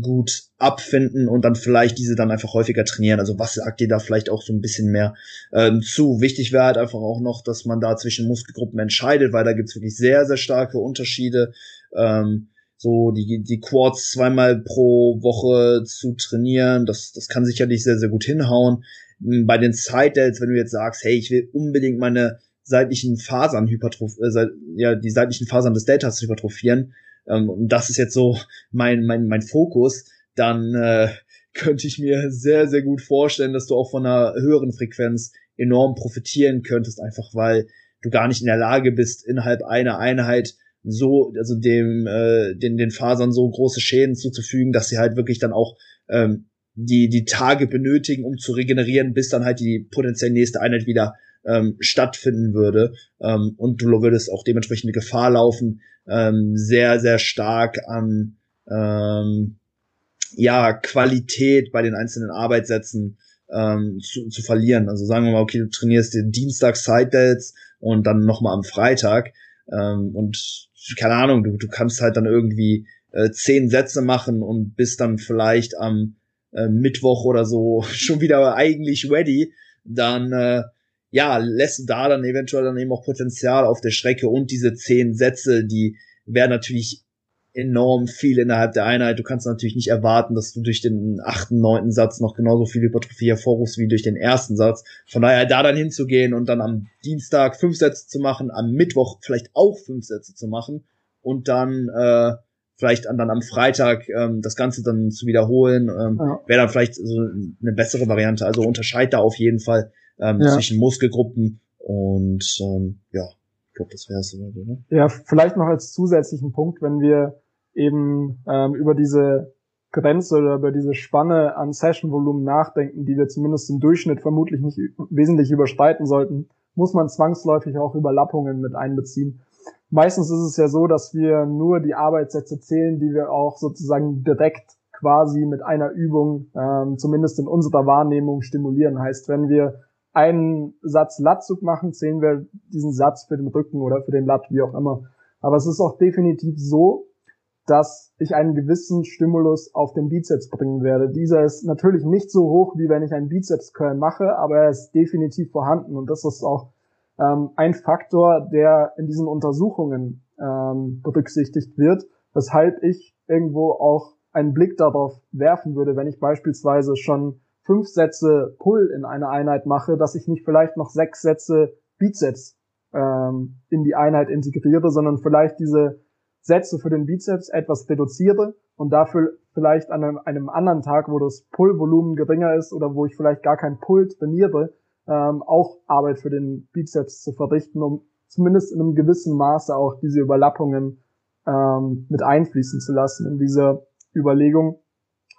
gut abfinden und dann vielleicht diese dann einfach häufiger trainieren. Also was sagt dir da vielleicht auch so ein bisschen mehr ähm, zu? Wichtig wäre halt einfach auch noch, dass man da zwischen Muskelgruppen entscheidet, weil da gibt's wirklich sehr, sehr starke Unterschiede. Ähm, so die, die Quads zweimal pro Woche zu trainieren, das, das kann sicherlich sehr, sehr gut hinhauen. Bei den Side-Delts, wenn du jetzt sagst, hey, ich will unbedingt meine seitlichen Fasern hypertroph äh, ja, die seitlichen Fasern des Deltas hypertrophieren, ähm, und das ist jetzt so mein, mein, mein Fokus, dann äh, könnte ich mir sehr, sehr gut vorstellen, dass du auch von einer höheren Frequenz enorm profitieren könntest, einfach weil du gar nicht in der Lage bist, innerhalb einer Einheit so, also dem, äh, den, den Fasern so große Schäden zuzufügen, dass sie halt wirklich dann auch ähm, die, die Tage benötigen, um zu regenerieren, bis dann halt die potenziell nächste Einheit wieder ähm, stattfinden würde. Ähm, und du würdest auch dementsprechend eine Gefahr laufen, ähm, sehr, sehr stark an ähm, ja, Qualität bei den einzelnen Arbeitssätzen ähm, zu, zu verlieren. Also sagen wir mal, okay, du trainierst den Dienstag Side-Delts und dann nochmal am Freitag ähm, und keine Ahnung, du, du kannst halt dann irgendwie äh, zehn Sätze machen und bist dann vielleicht am äh, Mittwoch oder so schon wieder eigentlich ready, dann äh, ja, lässt da dann eventuell dann eben auch Potenzial auf der Strecke und diese zehn Sätze, die werden natürlich enorm viel innerhalb der Einheit. Du kannst natürlich nicht erwarten, dass du durch den achten, neunten Satz noch genauso viel Hypertrophie hervorrufst wie durch den ersten Satz. Von daher da dann hinzugehen und dann am Dienstag fünf Sätze zu machen, am Mittwoch vielleicht auch fünf Sätze zu machen und dann äh, vielleicht dann am Freitag ähm, das Ganze dann zu wiederholen, ähm, ja. wäre dann vielleicht so eine bessere Variante. Also unterscheid da auf jeden Fall ähm, ja. zwischen Muskelgruppen und ähm, ja, ich glaube, das wäre es oder? Ja, vielleicht noch als zusätzlichen Punkt, wenn wir eben ähm, über diese Grenze oder über diese Spanne an Session-Volumen nachdenken, die wir zumindest im Durchschnitt vermutlich nicht wesentlich überschreiten sollten, muss man zwangsläufig auch Überlappungen mit einbeziehen. Meistens ist es ja so, dass wir nur die Arbeitssätze zählen, die wir auch sozusagen direkt quasi mit einer Übung, ähm, zumindest in unserer Wahrnehmung, stimulieren. Heißt, wenn wir einen Satz Latzug machen, zählen wir diesen Satz für den Rücken oder für den Lat, wie auch immer. Aber es ist auch definitiv so, dass ich einen gewissen Stimulus auf den Bizeps bringen werde. Dieser ist natürlich nicht so hoch, wie wenn ich einen Bizeps-Curl mache, aber er ist definitiv vorhanden und das ist auch ähm, ein Faktor, der in diesen Untersuchungen ähm, berücksichtigt wird, weshalb ich irgendwo auch einen Blick darauf werfen würde, wenn ich beispielsweise schon fünf Sätze Pull in einer Einheit mache, dass ich nicht vielleicht noch sechs Sätze Bizeps ähm, in die Einheit integriere, sondern vielleicht diese Sätze für den Bizeps etwas reduziere und dafür vielleicht an einem, einem anderen Tag, wo das Pull-Volumen geringer ist oder wo ich vielleicht gar kein Pull trainiere, ähm, auch Arbeit für den Bizeps zu verrichten, um zumindest in einem gewissen Maße auch diese Überlappungen ähm, mit einfließen zu lassen in diese Überlegung,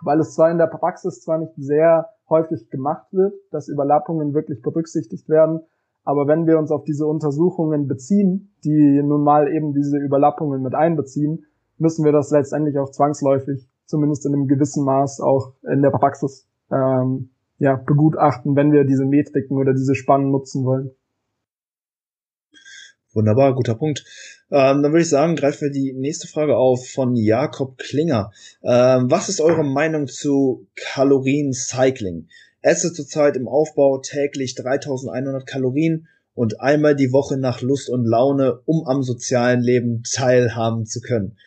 weil es zwar in der Praxis zwar nicht sehr häufig gemacht wird, dass Überlappungen wirklich berücksichtigt werden, aber wenn wir uns auf diese Untersuchungen beziehen, die nun mal eben diese Überlappungen mit einbeziehen, müssen wir das letztendlich auch zwangsläufig, zumindest in einem gewissen Maß, auch in der Praxis ähm, ja, begutachten, wenn wir diese Metriken oder diese Spannen nutzen wollen. Wunderbar, guter Punkt. Ähm, dann würde ich sagen, greifen wir die nächste Frage auf von Jakob Klinger. Ähm, was ist eure Meinung zu Kalorien-Cycling? Esse zurzeit im Aufbau täglich 3100 Kalorien und einmal die Woche nach Lust und Laune, um am sozialen Leben teilhaben zu können.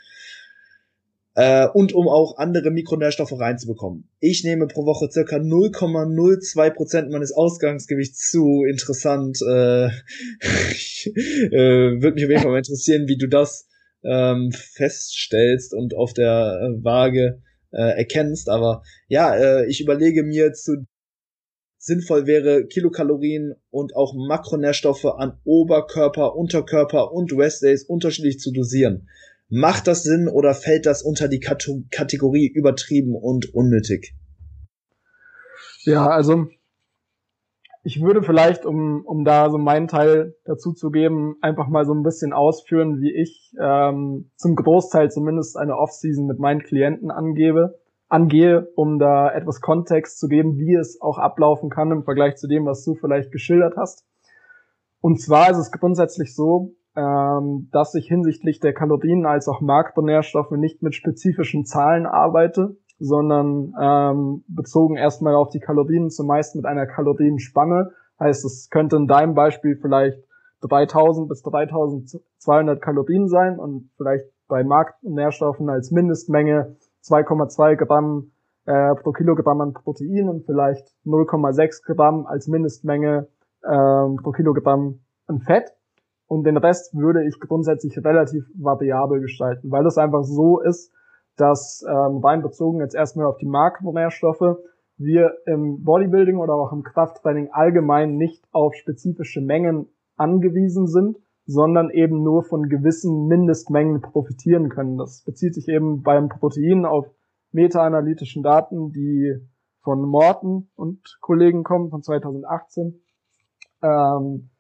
Äh, und um auch andere Mikronährstoffe reinzubekommen. Ich nehme pro Woche circa 0,02 Prozent meines Ausgangsgewichts zu. Interessant. Äh, äh, Würde mich auf jeden Fall mal interessieren, wie du das ähm, feststellst und auf der äh, Waage äh, erkennst. Aber ja, äh, ich überlege mir zu sinnvoll wäre, Kilokalorien und auch Makronährstoffe an Oberkörper, Unterkörper und Restdays unterschiedlich zu dosieren. Macht das Sinn oder fällt das unter die Kategorie übertrieben und unnötig? Ja, also ich würde vielleicht, um, um da so meinen Teil dazu zu geben, einfach mal so ein bisschen ausführen, wie ich ähm, zum Großteil zumindest eine Off-Season mit meinen Klienten angebe angehe, um da etwas Kontext zu geben, wie es auch ablaufen kann im Vergleich zu dem, was du vielleicht geschildert hast. Und zwar ist es grundsätzlich so, ähm, dass ich hinsichtlich der Kalorien als auch Makronährstoffe nicht mit spezifischen Zahlen arbeite, sondern ähm, bezogen erstmal auf die Kalorien zumeist mit einer Kalorienspanne. Heißt, es könnte in deinem Beispiel vielleicht 3000 bis 3200 Kalorien sein und vielleicht bei Makronährstoffen als Mindestmenge 2,2 Gramm äh, pro Kilogramm an Protein und vielleicht 0,6 Gramm als Mindestmenge äh, pro Kilogramm an Fett. Und den Rest würde ich grundsätzlich relativ variabel gestalten, weil es einfach so ist, dass ähm, rein bezogen jetzt erstmal auf die Makronährstoffe wir im Bodybuilding oder auch im Krafttraining allgemein nicht auf spezifische Mengen angewiesen sind, sondern eben nur von gewissen Mindestmengen profitieren können. Das bezieht sich eben beim Protein auf meta-analytischen Daten, die von Morton und Kollegen kommen von 2018. Ähm,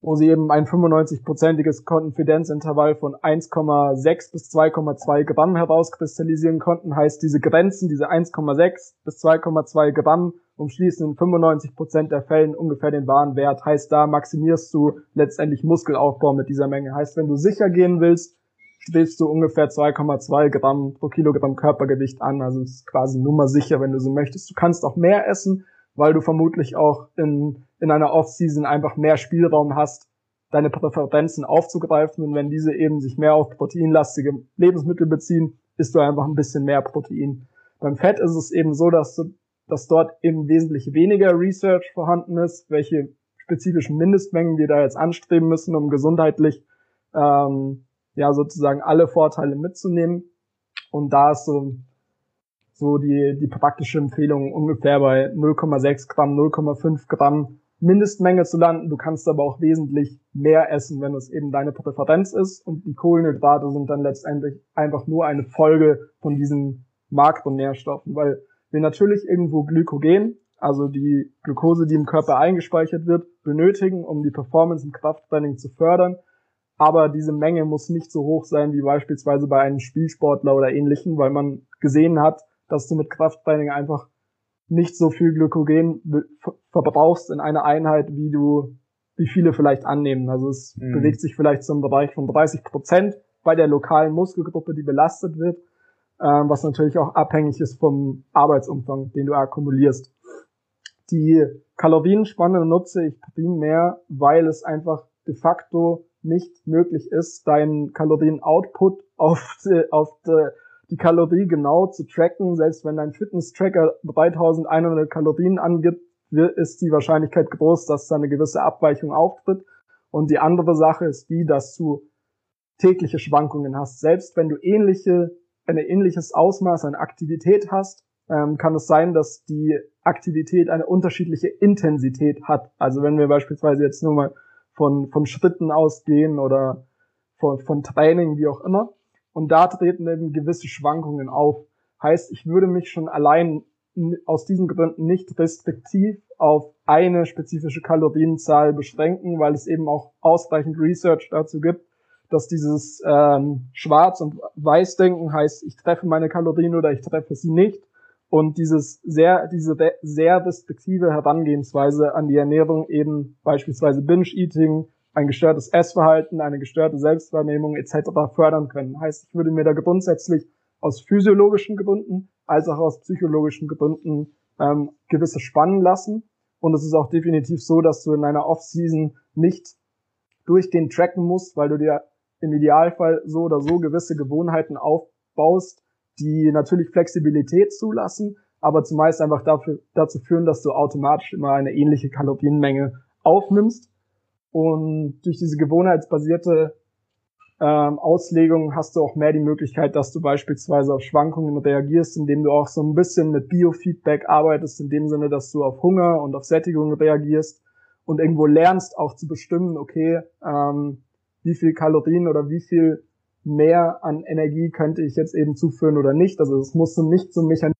wo sie eben ein 95-prozentiges Konfidenzintervall von 1,6 bis 2,2 Gramm herauskristallisieren konnten. Heißt, diese Grenzen, diese 1,6 bis 2,2 Gramm umschließen in 95 Prozent der Fällen ungefähr den wahren Wert. Heißt, da maximierst du letztendlich Muskelaufbau mit dieser Menge. Heißt, wenn du sicher gehen willst, strebst du ungefähr 2,2 Gramm pro Kilogramm Körpergewicht an. Also ist quasi nummer sicher, wenn du so möchtest. Du kannst auch mehr essen, weil du vermutlich auch in, in einer Off-Season einfach mehr Spielraum hast, deine Präferenzen aufzugreifen. Und wenn diese eben sich mehr auf proteinlastige Lebensmittel beziehen, isst du einfach ein bisschen mehr Protein. Beim Fett ist es eben so, dass, du, dass dort eben wesentlich weniger Research vorhanden ist, welche spezifischen Mindestmengen wir da jetzt anstreben müssen, um gesundheitlich ähm, ja sozusagen alle Vorteile mitzunehmen. Und da ist so so die, die praktische Empfehlung ungefähr bei 0,6 Gramm, 0,5 Gramm Mindestmenge zu landen. Du kannst aber auch wesentlich mehr essen, wenn es eben deine Präferenz ist. Und die Kohlenhydrate sind dann letztendlich einfach nur eine Folge von diesen Makronährstoffen, weil wir natürlich irgendwo Glykogen, also die Glucose, die im Körper eingespeichert wird, benötigen, um die Performance im Krafttraining zu fördern. Aber diese Menge muss nicht so hoch sein wie beispielsweise bei einem Spielsportler oder ähnlichen, weil man gesehen hat, dass du mit Krafttraining einfach nicht so viel Glykogen verbrauchst in einer Einheit, wie du, wie viele vielleicht annehmen. Also es mhm. bewegt sich vielleicht zum Bereich von 30 Prozent bei der lokalen Muskelgruppe, die belastet wird, ähm, was natürlich auch abhängig ist vom Arbeitsumfang, den du akkumulierst. Die Kalorienspanne nutze ich primär, weil es einfach de facto nicht möglich ist, deinen Kalorien-Output auf, die, auf die, die Kalorie genau zu tracken. Selbst wenn dein Fitness-Tracker 3100 Kalorien angibt, ist die Wahrscheinlichkeit groß, dass da eine gewisse Abweichung auftritt. Und die andere Sache ist die, dass du tägliche Schwankungen hast. Selbst wenn du ähnliche, ein ähnliches Ausmaß an Aktivität hast, ähm, kann es sein, dass die Aktivität eine unterschiedliche Intensität hat. Also wenn wir beispielsweise jetzt nur mal von, von Schritten ausgehen oder von, von Training, wie auch immer, und da treten eben gewisse Schwankungen auf. Heißt, ich würde mich schon allein aus diesen Gründen nicht restriktiv auf eine spezifische Kalorienzahl beschränken, weil es eben auch ausreichend Research dazu gibt, dass dieses ähm, Schwarz- und Weiß-Denken heißt, ich treffe meine Kalorien oder ich treffe sie nicht. Und dieses sehr, diese sehr restriktive Herangehensweise an die Ernährung eben beispielsweise Binge-Eating, ein gestörtes Essverhalten, eine gestörte Selbstwahrnehmung etc. fördern können. Heißt, ich würde mir da grundsätzlich aus physiologischen Gründen als auch aus psychologischen Gründen ähm, gewisse spannen lassen. Und es ist auch definitiv so, dass du in einer Off-Season nicht durch den tracken musst, weil du dir im Idealfall so oder so gewisse Gewohnheiten aufbaust, die natürlich Flexibilität zulassen, aber zumeist einfach dafür, dazu führen, dass du automatisch immer eine ähnliche Kalorienmenge aufnimmst und durch diese gewohnheitsbasierte ähm, Auslegung hast du auch mehr die Möglichkeit, dass du beispielsweise auf Schwankungen reagierst, indem du auch so ein bisschen mit Biofeedback arbeitest, in dem Sinne, dass du auf Hunger und auf Sättigung reagierst und irgendwo lernst auch zu bestimmen, okay, ähm, wie viel Kalorien oder wie viel mehr an Energie könnte ich jetzt eben zuführen oder nicht. Also es musst du nicht so Mechanismus,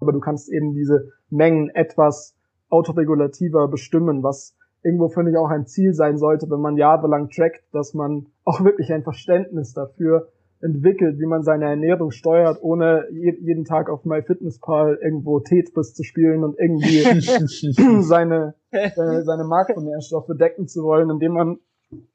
aber du kannst eben diese Mengen etwas autoregulativer bestimmen, was irgendwo finde ich auch ein Ziel sein sollte, wenn man jahrelang trackt, dass man auch wirklich ein Verständnis dafür entwickelt, wie man seine Ernährung steuert, ohne jeden Tag auf MyFitnessPal irgendwo Tetris zu spielen und irgendwie seine, äh, seine Makronährstoffe decken zu wollen, indem man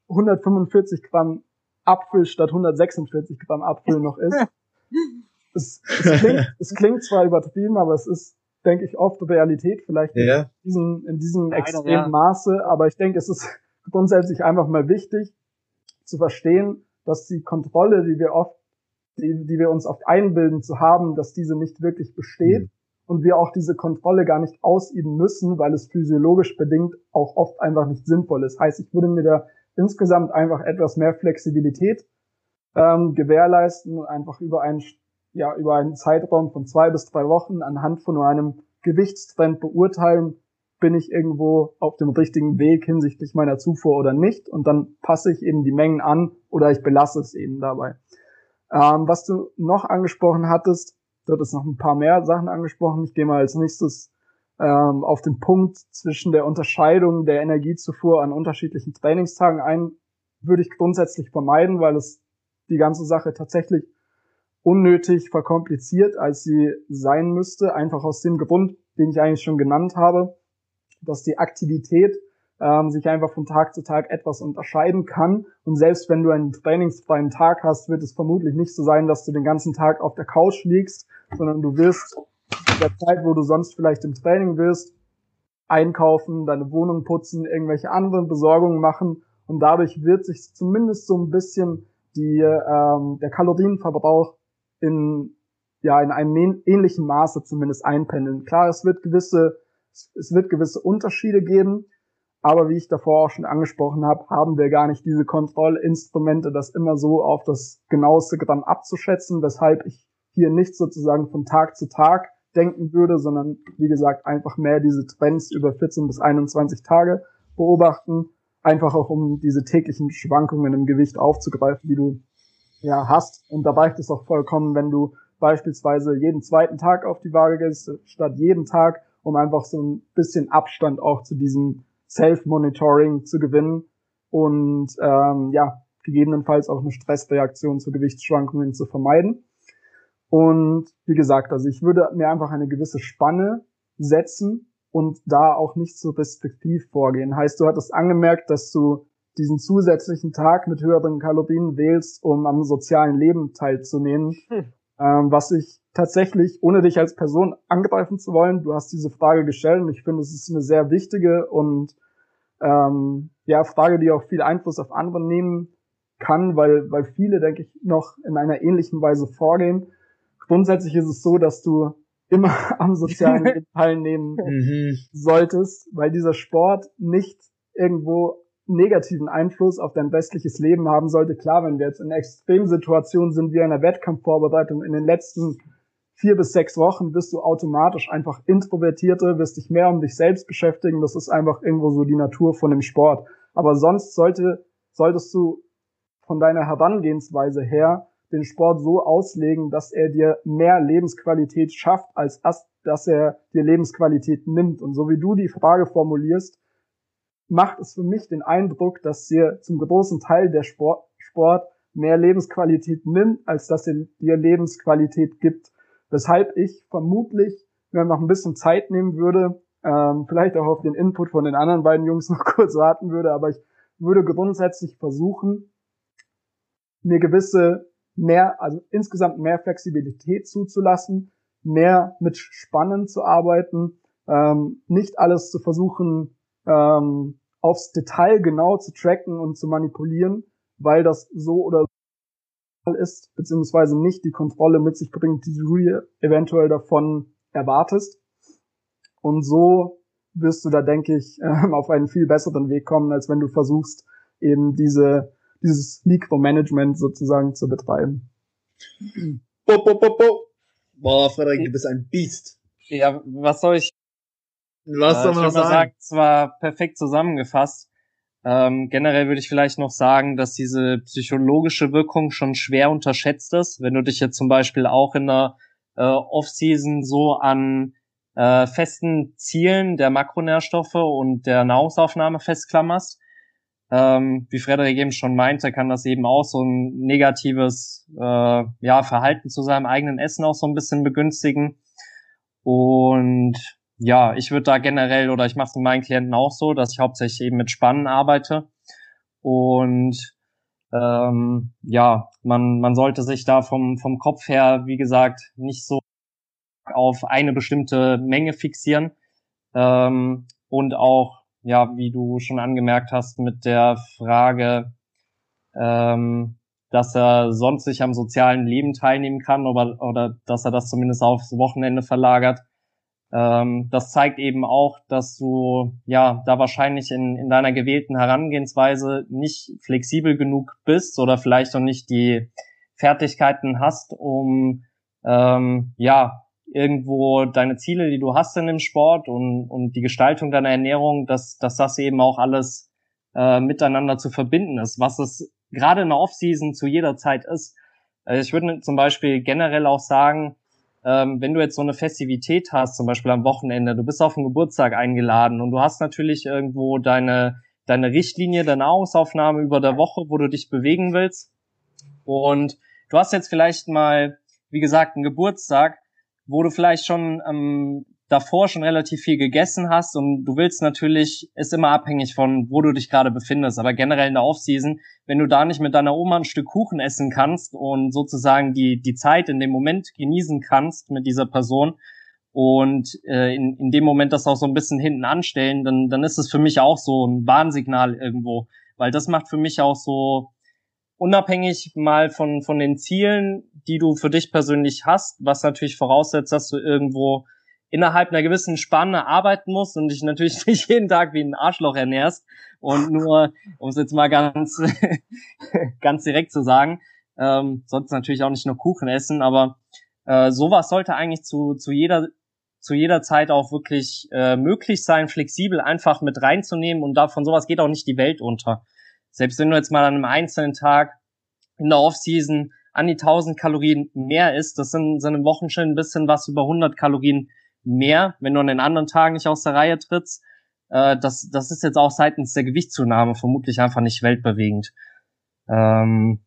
145 Gramm Apfel statt 146 Gramm Apfel noch isst. Es, es, klingt, es klingt zwar übertrieben, aber es ist denke ich, oft Realität, vielleicht ja. in diesem, in diesem extremen ja. Maße. Aber ich denke, es ist grundsätzlich einfach mal wichtig zu verstehen, dass die Kontrolle, die wir oft, die, die wir uns oft einbilden zu haben, dass diese nicht wirklich besteht. Mhm. Und wir auch diese Kontrolle gar nicht ausüben müssen, weil es physiologisch bedingt auch oft einfach nicht sinnvoll ist. Heißt, ich würde mir da insgesamt einfach etwas mehr Flexibilität ähm, gewährleisten, einfach über einen ja über einen Zeitraum von zwei bis drei Wochen anhand von nur einem Gewichtstrend beurteilen, bin ich irgendwo auf dem richtigen Weg hinsichtlich meiner Zufuhr oder nicht. Und dann passe ich eben die Mengen an oder ich belasse es eben dabei. Ähm, was du noch angesprochen hattest, du hattest noch ein paar mehr Sachen angesprochen. Ich gehe mal als nächstes ähm, auf den Punkt zwischen der Unterscheidung der Energiezufuhr an unterschiedlichen Trainingstagen ein, würde ich grundsätzlich vermeiden, weil es die ganze Sache tatsächlich unnötig verkompliziert, als sie sein müsste, einfach aus dem Grund, den ich eigentlich schon genannt habe, dass die Aktivität ähm, sich einfach von Tag zu Tag etwas unterscheiden kann. Und selbst wenn du einen trainingsfreien Tag hast, wird es vermutlich nicht so sein, dass du den ganzen Tag auf der Couch liegst, sondern du wirst in der Zeit, wo du sonst vielleicht im Training bist, einkaufen, deine Wohnung putzen, irgendwelche anderen Besorgungen machen und dadurch wird sich zumindest so ein bisschen die, ähm, der Kalorienverbrauch in, ja, in einem ähnlichen Maße zumindest einpendeln. Klar, es wird gewisse, es wird gewisse Unterschiede geben, aber wie ich davor auch schon angesprochen habe, haben wir gar nicht diese Kontrollinstrumente, das immer so auf das genaueste Gramm abzuschätzen, weshalb ich hier nicht sozusagen von Tag zu Tag denken würde, sondern wie gesagt einfach mehr diese Trends über 14 bis 21 Tage beobachten, einfach auch um diese täglichen Schwankungen im Gewicht aufzugreifen, die du ja hast. Und da reicht es auch vollkommen, wenn du beispielsweise jeden zweiten Tag auf die Waage gehst, statt jeden Tag, um einfach so ein bisschen Abstand auch zu diesem Self-Monitoring zu gewinnen und ähm, ja, gegebenenfalls auch eine Stressreaktion zu Gewichtsschwankungen zu vermeiden. Und wie gesagt, also ich würde mir einfach eine gewisse Spanne setzen und da auch nicht so restriktiv vorgehen. Heißt, du hattest angemerkt, dass du diesen zusätzlichen Tag mit höheren Kalorien wählst, um am sozialen Leben teilzunehmen. Hm. Ähm, was ich tatsächlich, ohne dich als Person angreifen zu wollen, du hast diese Frage gestellt und ich finde, es ist eine sehr wichtige und ähm, ja, Frage, die auch viel Einfluss auf andere nehmen kann, weil, weil viele, denke ich, noch in einer ähnlichen Weise vorgehen grundsätzlich ist es so, dass du immer am sozialen Leben teilnehmen mhm. solltest, weil dieser Sport nicht irgendwo negativen Einfluss auf dein westliches Leben haben sollte. Klar, wenn wir jetzt in Extremsituationen sind, wie in einer Wettkampfvorbereitung in den letzten vier bis sechs Wochen, bist du automatisch einfach introvertierter, wirst dich mehr um dich selbst beschäftigen. Das ist einfach irgendwo so die Natur von dem Sport. Aber sonst sollte, solltest du von deiner Herangehensweise her den Sport so auslegen, dass er dir mehr Lebensqualität schafft, als dass er dir Lebensqualität nimmt. Und so wie du die Frage formulierst, macht es für mich den Eindruck, dass dir zum großen Teil der Sport, Sport mehr Lebensqualität nimmt, als dass er dir Lebensqualität gibt. Weshalb ich vermutlich, wenn man noch ein bisschen Zeit nehmen würde, ähm, vielleicht auch auf den Input von den anderen beiden Jungs noch kurz warten würde, aber ich würde grundsätzlich versuchen, mir gewisse mehr, also insgesamt mehr Flexibilität zuzulassen, mehr mit Spannen zu arbeiten, ähm, nicht alles zu versuchen, ähm, aufs Detail genau zu tracken und zu manipulieren, weil das so oder so ist, beziehungsweise nicht die Kontrolle mit sich bringt, die du eventuell davon erwartest. Und so wirst du da, denke ich, äh, auf einen viel besseren Weg kommen, als wenn du versuchst, eben diese dieses Mikromanagement sozusagen zu betreiben. Bo, bo, bo, bo. Boah, Frederik, du bist ein Biest. Ja, was soll ich? Was soll man noch sagen? sagen? Zwar perfekt zusammengefasst. Ähm, generell würde ich vielleicht noch sagen, dass diese psychologische Wirkung schon schwer unterschätzt ist. Wenn du dich jetzt zum Beispiel auch in der äh, Off-Season so an äh, festen Zielen der Makronährstoffe und der Nahrungsaufnahme festklammerst, ähm, wie Frederik eben schon meinte, kann das eben auch so ein negatives äh, ja, Verhalten zu seinem eigenen Essen auch so ein bisschen begünstigen. Und ja, ich würde da generell oder ich mache es mit meinen Klienten auch so, dass ich hauptsächlich eben mit Spannen arbeite. Und ähm, ja, man, man sollte sich da vom, vom Kopf her, wie gesagt, nicht so auf eine bestimmte Menge fixieren ähm, und auch ja, wie du schon angemerkt hast, mit der Frage, ähm, dass er sonst sich am sozialen Leben teilnehmen kann oder, oder dass er das zumindest aufs Wochenende verlagert. Ähm, das zeigt eben auch, dass du ja da wahrscheinlich in, in deiner gewählten Herangehensweise nicht flexibel genug bist oder vielleicht auch nicht die Fertigkeiten hast, um ähm, ja, irgendwo deine Ziele, die du hast in dem Sport und, und die Gestaltung deiner Ernährung, dass, dass das eben auch alles äh, miteinander zu verbinden ist, was es gerade in der Offseason zu jeder Zeit ist. Also ich würde zum Beispiel generell auch sagen, ähm, wenn du jetzt so eine Festivität hast, zum Beispiel am Wochenende, du bist auf den Geburtstag eingeladen und du hast natürlich irgendwo deine, deine Richtlinie der Nahrungsaufnahme über der Woche, wo du dich bewegen willst. Und du hast jetzt vielleicht mal, wie gesagt, einen Geburtstag, wo du vielleicht schon ähm, davor schon relativ viel gegessen hast und du willst natürlich, ist immer abhängig von, wo du dich gerade befindest, aber generell in der Offseason, wenn du da nicht mit deiner Oma ein Stück Kuchen essen kannst und sozusagen die, die Zeit in dem Moment genießen kannst mit dieser Person und äh, in, in dem Moment das auch so ein bisschen hinten anstellen, dann, dann ist es für mich auch so ein Warnsignal irgendwo, weil das macht für mich auch so, unabhängig mal von, von den Zielen, die du für dich persönlich hast, was natürlich voraussetzt, dass du irgendwo innerhalb einer gewissen Spanne arbeiten musst und dich natürlich nicht jeden Tag wie ein Arschloch ernährst und nur, um es jetzt mal ganz, ganz direkt zu sagen, ähm, sonst natürlich auch nicht nur Kuchen essen, aber äh, sowas sollte eigentlich zu, zu jeder zu jeder Zeit auch wirklich äh, möglich sein, flexibel einfach mit reinzunehmen und davon sowas geht auch nicht die Welt unter. Selbst wenn du jetzt mal an einem einzelnen Tag in der Offseason an die 1000 Kalorien mehr isst, das sind, sind im Wochenschnitt ein bisschen was über 100 Kalorien mehr, wenn du an den anderen Tagen nicht aus der Reihe trittst. Äh, das, das ist jetzt auch seitens der Gewichtszunahme vermutlich einfach nicht weltbewegend. Ähm,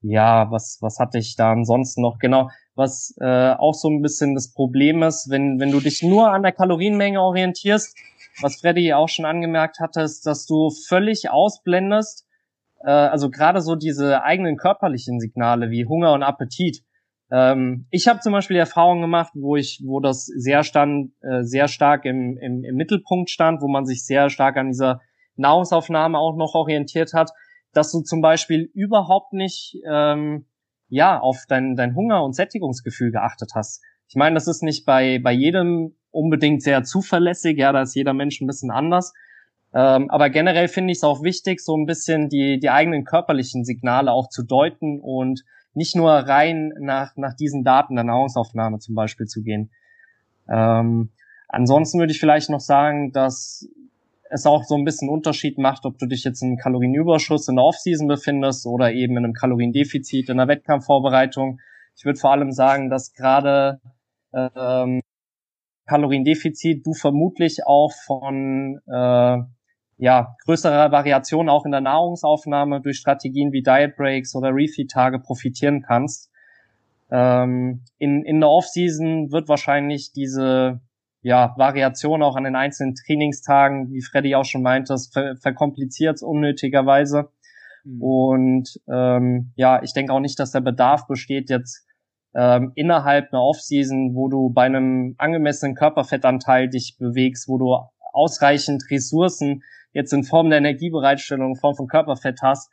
ja, was, was hatte ich da ansonsten noch? Genau, was äh, auch so ein bisschen das Problem ist, wenn, wenn du dich nur an der Kalorienmenge orientierst, was Freddy auch schon angemerkt hatte, ist, dass du völlig ausblendest, äh, also gerade so diese eigenen körperlichen Signale wie Hunger und Appetit. Ähm, ich habe zum Beispiel Erfahrungen gemacht, wo ich, wo das sehr stand, äh, sehr stark im, im, im Mittelpunkt stand, wo man sich sehr stark an dieser Nahrungsaufnahme auch noch orientiert hat, dass du zum Beispiel überhaupt nicht ähm, ja auf dein, dein Hunger und Sättigungsgefühl geachtet hast. Ich meine, das ist nicht bei bei jedem unbedingt sehr zuverlässig, ja, da ist jeder Mensch ein bisschen anders. Ähm, aber generell finde ich es auch wichtig, so ein bisschen die die eigenen körperlichen Signale auch zu deuten und nicht nur rein nach, nach diesen Daten der Nahrungsaufnahme zum Beispiel zu gehen. Ähm, ansonsten würde ich vielleicht noch sagen, dass es auch so ein bisschen Unterschied macht, ob du dich jetzt in Kalorienüberschuss in der Offseason befindest oder eben in einem Kaloriendefizit in der Wettkampfvorbereitung. Ich würde vor allem sagen, dass gerade ähm, Kaloriendefizit du vermutlich auch von äh, ja, größere Variationen auch in der Nahrungsaufnahme durch Strategien wie Diet Breaks oder Refeed-Tage profitieren kannst. Ähm, in, in der Off-Season wird wahrscheinlich diese ja, Variation auch an den einzelnen Trainingstagen, wie Freddy auch schon meinte, das ver verkompliziert unnötigerweise. Mhm. Und ähm, ja, ich denke auch nicht, dass der Bedarf besteht, jetzt ähm, innerhalb einer Off-Season, wo du bei einem angemessenen Körperfettanteil dich bewegst, wo du ausreichend Ressourcen jetzt in Form der Energiebereitstellung, in Form von Körperfett hast,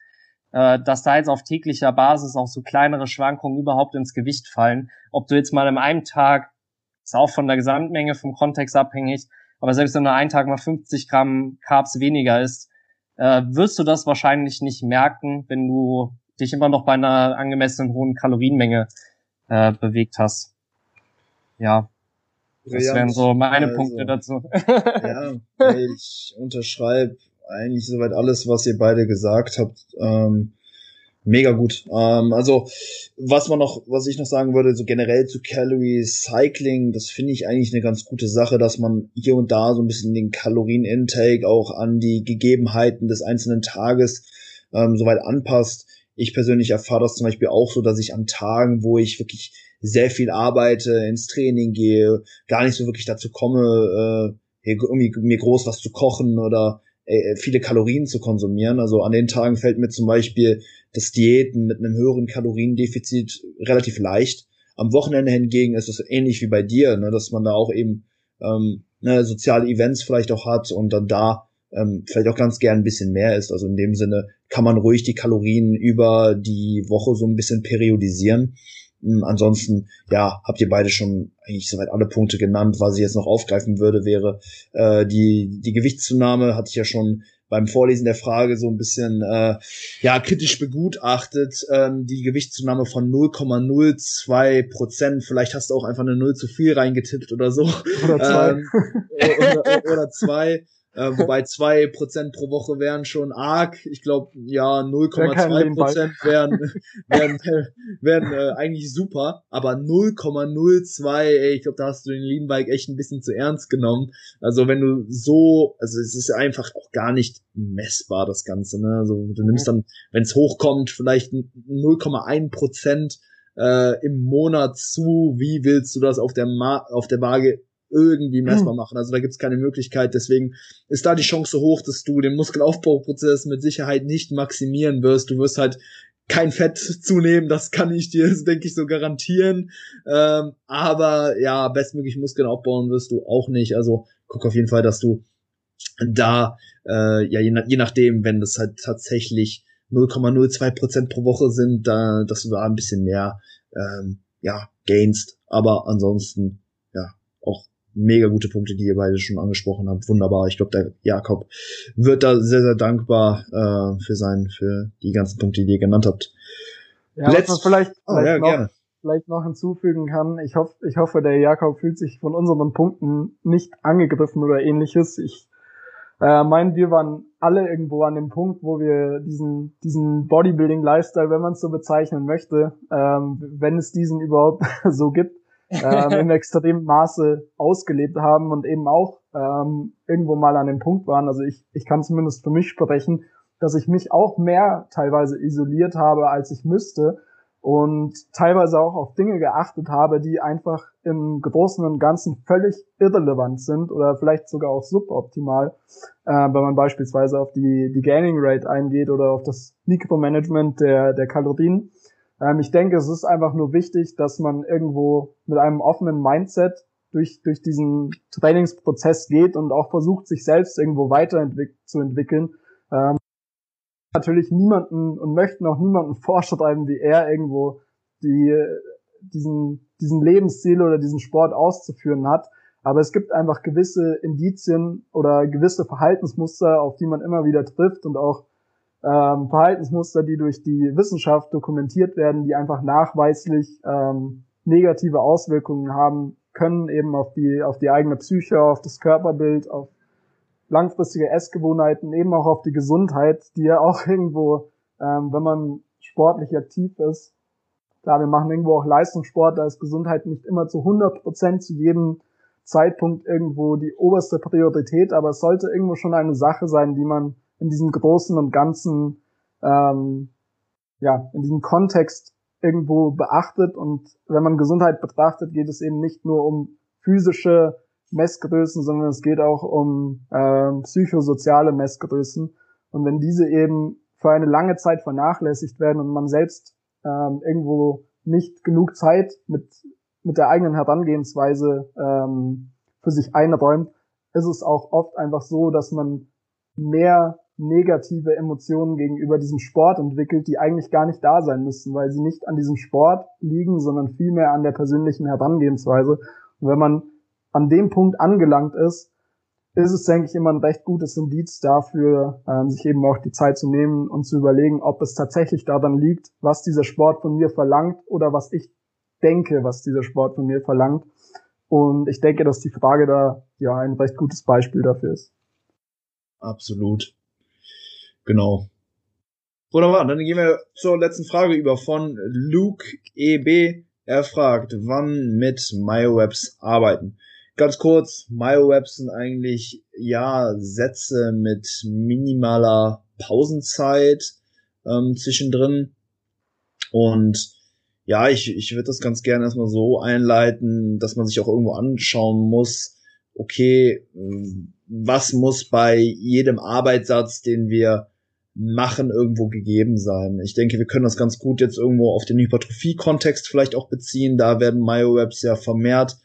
äh, dass da jetzt auf täglicher Basis auch so kleinere Schwankungen überhaupt ins Gewicht fallen. Ob du jetzt mal in einem Tag, ist auch von der Gesamtmenge, vom Kontext abhängig, aber selbst wenn du einen Tag mal 50 Gramm Carbs weniger isst, äh, wirst du das wahrscheinlich nicht merken, wenn du dich immer noch bei einer angemessenen hohen Kalorienmenge äh, bewegt hast. Ja. Das wären so meine also, Punkte dazu. ja, ich unterschreibe eigentlich soweit alles, was ihr beide gesagt habt. Ähm, mega gut. Ähm, also was man noch, was ich noch sagen würde, so generell zu Calorie Cycling, das finde ich eigentlich eine ganz gute Sache, dass man hier und da so ein bisschen den Kalorienintake auch an die Gegebenheiten des einzelnen Tages ähm, soweit anpasst. Ich persönlich erfahre das zum Beispiel auch so, dass ich an Tagen, wo ich wirklich sehr viel arbeite, ins Training gehe, gar nicht so wirklich dazu komme, äh, irgendwie mir groß was zu kochen oder äh, viele Kalorien zu konsumieren. Also an den Tagen fällt mir zum Beispiel das Diäten mit einem höheren Kaloriendefizit relativ leicht. Am Wochenende hingegen ist es ähnlich wie bei dir, ne, dass man da auch eben ähm, ne, soziale Events vielleicht auch hat und dann da ähm, vielleicht auch ganz gern ein bisschen mehr ist. Also in dem Sinne kann man ruhig die Kalorien über die Woche so ein bisschen periodisieren. Hm, ansonsten, ja, habt ihr beide schon eigentlich soweit alle Punkte genannt. Was ich jetzt noch aufgreifen würde, wäre äh, die, die Gewichtszunahme, hatte ich ja schon beim Vorlesen der Frage so ein bisschen äh, ja kritisch begutachtet. Ähm, die Gewichtszunahme von 0,02 Prozent. Vielleicht hast du auch einfach eine Null zu viel reingetippt oder so. Oder zwei. Ähm, oder, oder zwei. Äh, wobei zwei Prozent pro Woche wären schon arg. Ich glaube, ja, 0,2 Prozent wären, wären, wären äh, eigentlich super. Aber 0,02, ey, ich glaube, da hast du den Leanbike echt ein bisschen zu ernst genommen. Also wenn du so, also es ist einfach auch gar nicht messbar, das Ganze. Ne? Also du nimmst dann, wenn es hochkommt, vielleicht 0,1 Prozent äh, im Monat zu. Wie willst du das auf der, Ma auf der Waage irgendwie messbar machen. Also da gibt es keine Möglichkeit. Deswegen ist da die Chance hoch, dass du den Muskelaufbauprozess mit Sicherheit nicht maximieren wirst. Du wirst halt kein Fett zunehmen, das kann ich dir, denke ich, so garantieren. Ähm, aber ja, bestmöglich Muskeln aufbauen wirst du auch nicht. Also guck auf jeden Fall, dass du da, äh, ja, je, nach, je nachdem, wenn das halt tatsächlich 0,02 Prozent pro Woche sind, da, dass du da ein bisschen mehr, ähm, ja, gainst. Aber ansonsten, ja, auch mega gute Punkte, die ihr beide schon angesprochen habt. Wunderbar. Ich glaube, der Jakob wird da sehr, sehr dankbar äh, für sein, für die ganzen Punkte, die ihr genannt habt. Ja, Let's was man vielleicht, oh, vielleicht, ja, noch, gerne. vielleicht noch hinzufügen kann. Ich hoffe, ich hoffe, der Jakob fühlt sich von unseren Punkten nicht angegriffen oder ähnliches. Ich äh, meine, wir waren alle irgendwo an dem Punkt, wo wir diesen, diesen Bodybuilding-Lifestyle, wenn man es so bezeichnen möchte, ähm, wenn es diesen überhaupt so gibt, ähm, im extremen Maße ausgelebt haben und eben auch ähm, irgendwo mal an dem Punkt waren. Also ich, ich kann zumindest für mich sprechen, dass ich mich auch mehr teilweise isoliert habe, als ich müsste und teilweise auch auf Dinge geachtet habe, die einfach im Großen und Ganzen völlig irrelevant sind oder vielleicht sogar auch suboptimal, äh, wenn man beispielsweise auf die, die Gaining Rate eingeht oder auf das Mikromanagement der, der Kalorien. Ähm, ich denke, es ist einfach nur wichtig, dass man irgendwo mit einem offenen Mindset durch, durch diesen Trainingsprozess geht und auch versucht, sich selbst irgendwo weiterzuentwickeln. Ähm, natürlich niemanden und möchten auch niemanden vorschreiben, wie er irgendwo die, diesen, diesen Lebensstil oder diesen Sport auszuführen hat. Aber es gibt einfach gewisse Indizien oder gewisse Verhaltensmuster, auf die man immer wieder trifft und auch ähm, Verhaltensmuster, die durch die Wissenschaft dokumentiert werden, die einfach nachweislich ähm, negative Auswirkungen haben können, eben auf die, auf die eigene Psyche, auf das Körperbild, auf langfristige Essgewohnheiten, eben auch auf die Gesundheit, die ja auch irgendwo, ähm, wenn man sportlich aktiv ist, klar, wir machen irgendwo auch Leistungssport, da ist Gesundheit nicht immer zu 100 Prozent zu jedem Zeitpunkt irgendwo die oberste Priorität, aber es sollte irgendwo schon eine Sache sein, die man in diesem großen und ganzen, ähm, ja, in diesem Kontext irgendwo beachtet. Und wenn man Gesundheit betrachtet, geht es eben nicht nur um physische Messgrößen, sondern es geht auch um äh, psychosoziale Messgrößen. Und wenn diese eben für eine lange Zeit vernachlässigt werden und man selbst ähm, irgendwo nicht genug Zeit mit, mit der eigenen Herangehensweise ähm, für sich einräumt, ist es auch oft einfach so, dass man mehr negative Emotionen gegenüber diesem Sport entwickelt, die eigentlich gar nicht da sein müssten, weil sie nicht an diesem Sport liegen, sondern vielmehr an der persönlichen Herangehensweise. Und wenn man an dem Punkt angelangt ist, ist es, denke ich, immer ein recht gutes Indiz dafür, ähm, sich eben auch die Zeit zu nehmen und zu überlegen, ob es tatsächlich daran liegt, was dieser Sport von mir verlangt oder was ich denke, was dieser Sport von mir verlangt. Und ich denke, dass die Frage da ja ein recht gutes Beispiel dafür ist. Absolut. Genau. Wunderbar, dann gehen wir zur letzten Frage über von Luke EB. Er fragt, wann mit MyoWebs arbeiten. Ganz kurz, MyoWebs sind eigentlich, ja, Sätze mit minimaler Pausenzeit ähm, zwischendrin. Und ja, ich, ich würde das ganz gerne erstmal so einleiten, dass man sich auch irgendwo anschauen muss, okay, was muss bei jedem Arbeitssatz, den wir machen, irgendwo gegeben sein. Ich denke, wir können das ganz gut jetzt irgendwo auf den Hypertrophie-Kontext vielleicht auch beziehen. Da werden Myowebs ja vermehrt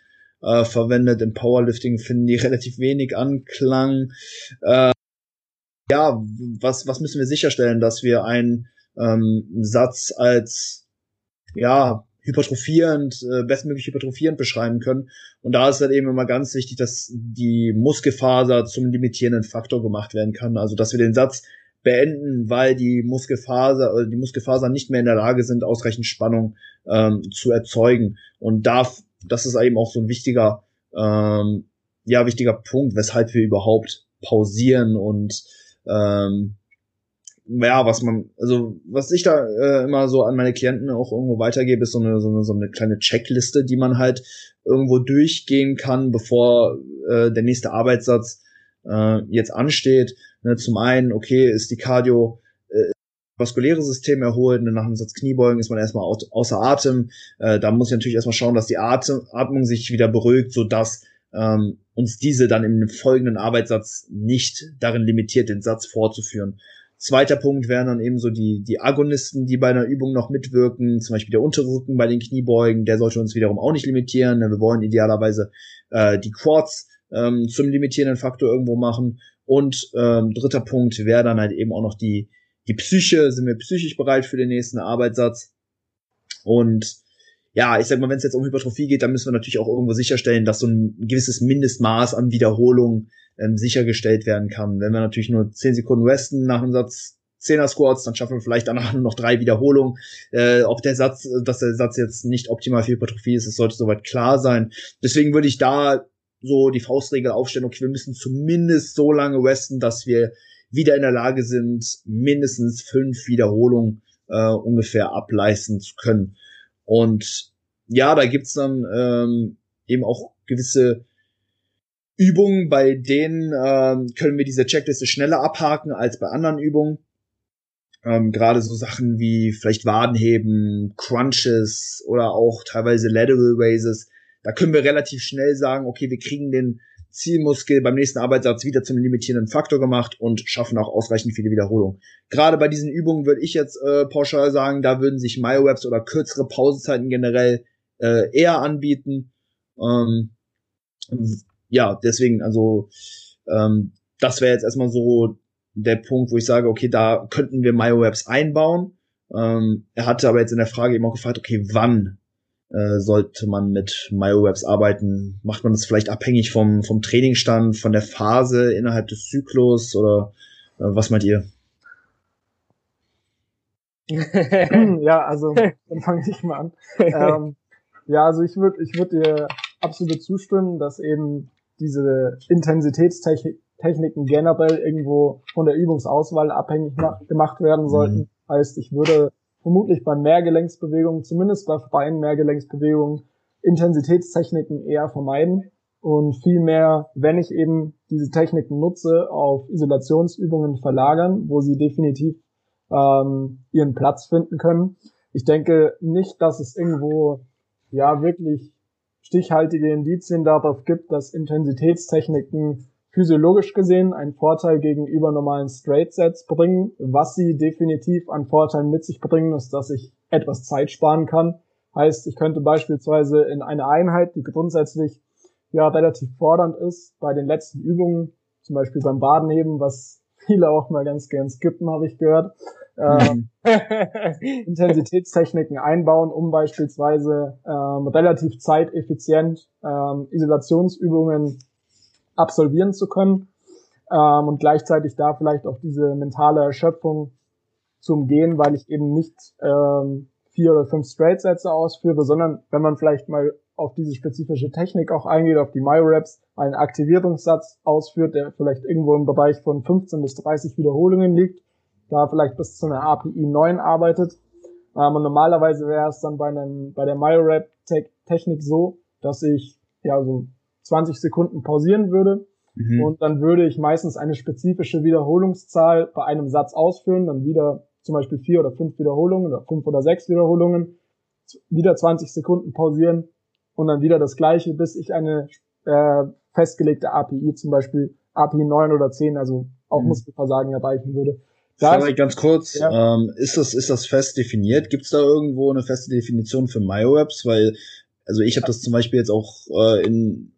äh, verwendet. Im Powerlifting finden die relativ wenig Anklang. Äh, ja, was, was müssen wir sicherstellen, dass wir einen ähm, Satz als, ja, hypertrophierend, äh, bestmöglich hypertrophierend beschreiben können. Und da ist halt eben immer ganz wichtig, dass die Muskelfaser zum limitierenden Faktor gemacht werden kann. Also dass wir den Satz beenden, weil die Muskelfaser, äh, die Muskelfasern nicht mehr in der Lage sind, ausreichend Spannung ähm, zu erzeugen. Und da, das ist eben auch so ein wichtiger, ähm, ja, wichtiger Punkt, weshalb wir überhaupt pausieren und ähm, ja, was man, also was ich da äh, immer so an meine Klienten auch irgendwo weitergebe, ist so eine, so eine, so eine kleine Checkliste, die man halt irgendwo durchgehen kann, bevor äh, der nächste Arbeitssatz äh, jetzt ansteht. Ne, zum einen, okay, ist die Cardio äh, vaskuläre System erholt, ne, nach einem Satz Kniebeugen ist man erstmal au außer Atem. Äh, da muss ich natürlich erstmal schauen, dass die Atem Atmung sich wieder beruhigt, sodass ähm, uns diese dann im folgenden Arbeitssatz nicht darin limitiert, den Satz fortzuführen. Zweiter Punkt wären dann eben so die, die Agonisten, die bei einer Übung noch mitwirken, zum Beispiel der untere Rücken bei den Kniebeugen, der sollte uns wiederum auch nicht limitieren. Wir wollen idealerweise äh, die Quads ähm, zum limitierenden Faktor irgendwo machen. Und ähm, dritter Punkt wäre dann halt eben auch noch die, die Psyche. Sind wir psychisch bereit für den nächsten Arbeitssatz? Und ja, ich sag mal, wenn es jetzt um Hypertrophie geht, dann müssen wir natürlich auch irgendwo sicherstellen, dass so ein gewisses Mindestmaß an Wiederholungen ähm, sichergestellt werden kann. Wenn wir natürlich nur 10 Sekunden resten nach einem Satz 10er Squats, dann schaffen wir vielleicht danach nur noch drei Wiederholungen. Äh, ob der Satz, dass der Satz jetzt nicht optimal für Hypertrophie ist, das sollte soweit klar sein. Deswegen würde ich da so die Faustregel aufstellen, okay, wir müssen zumindest so lange resten, dass wir wieder in der Lage sind, mindestens fünf Wiederholungen äh, ungefähr ableisten zu können. Und ja, da gibt's dann ähm, eben auch gewisse Übungen, bei denen ähm, können wir diese Checkliste schneller abhaken als bei anderen Übungen. Ähm, Gerade so Sachen wie vielleicht Wadenheben, Crunches oder auch teilweise Lateral Raises. Da können wir relativ schnell sagen, okay, wir kriegen den Zielmuskel beim nächsten Arbeitssatz wieder zum limitierenden Faktor gemacht und schaffen auch ausreichend viele Wiederholungen. Gerade bei diesen Übungen würde ich jetzt äh, pauschal sagen, da würden sich Myoreps oder kürzere Pausezeiten generell äh, eher anbieten. Ähm, ja, deswegen, also ähm, das wäre jetzt erstmal so der Punkt, wo ich sage, okay, da könnten wir MyoWebs einbauen. Ähm, er hatte aber jetzt in der Frage eben auch gefragt, okay, wann äh, sollte man mit MyoWebs arbeiten? Macht man das vielleicht abhängig vom, vom Trainingsstand, von der Phase innerhalb des Zyklus oder äh, was meint ihr? ja, also dann fange ich mal an. Ähm, ja, also ich würde ich würd dir absolut zustimmen, dass eben diese Intensitätstechniken generell irgendwo von der Übungsauswahl abhängig gemacht werden sollten. Mhm. Heißt, ich würde vermutlich bei Mehrgelenksbewegungen, zumindest bei freien Mehrgelenksbewegungen, Intensitätstechniken eher vermeiden und vielmehr, wenn ich eben diese Techniken nutze, auf Isolationsübungen verlagern, wo sie definitiv ähm, ihren Platz finden können. Ich denke nicht, dass es irgendwo ja wirklich stichhaltige Indizien darauf gibt, dass Intensitätstechniken physiologisch gesehen einen Vorteil gegenüber normalen Straight Sets bringen. Was sie definitiv an Vorteilen mit sich bringen, ist, dass ich etwas Zeit sparen kann. Heißt, ich könnte beispielsweise in eine Einheit, die grundsätzlich ja relativ fordernd ist, bei den letzten Übungen, zum Beispiel beim Badenheben, was viele auch mal ganz gern skippen, habe ich gehört, ähm, Intensitätstechniken einbauen, um beispielsweise ähm, relativ zeiteffizient ähm, Isolationsübungen absolvieren zu können ähm, und gleichzeitig da vielleicht auch diese mentale Erschöpfung zu umgehen, weil ich eben nicht ähm, vier oder fünf Straight-Sätze ausführe, sondern wenn man vielleicht mal auf diese spezifische Technik auch eingeht, auf die MyRaps, einen Aktivierungssatz ausführt, der vielleicht irgendwo im Bereich von 15 bis 30 Wiederholungen liegt, da vielleicht bis zu einer API 9 arbeitet. Ähm, und normalerweise wäre es dann bei, einem, bei der MyRap-Technik so, dass ich ja so 20 Sekunden pausieren würde mhm. und dann würde ich meistens eine spezifische Wiederholungszahl bei einem Satz ausführen, dann wieder zum Beispiel vier oder fünf Wiederholungen oder fünf oder sechs Wiederholungen, wieder 20 Sekunden pausieren und dann wieder das gleiche, bis ich eine äh, festgelegte API, zum Beispiel API 9 oder 10, also auch mhm. Muskelversagen erreichen würde. Sorry, ganz kurz, ja. ähm, ist das ist das fest definiert? Gibt es da irgendwo eine feste Definition für MyoWebs? Weil, also ich habe das zum Beispiel jetzt auch äh, in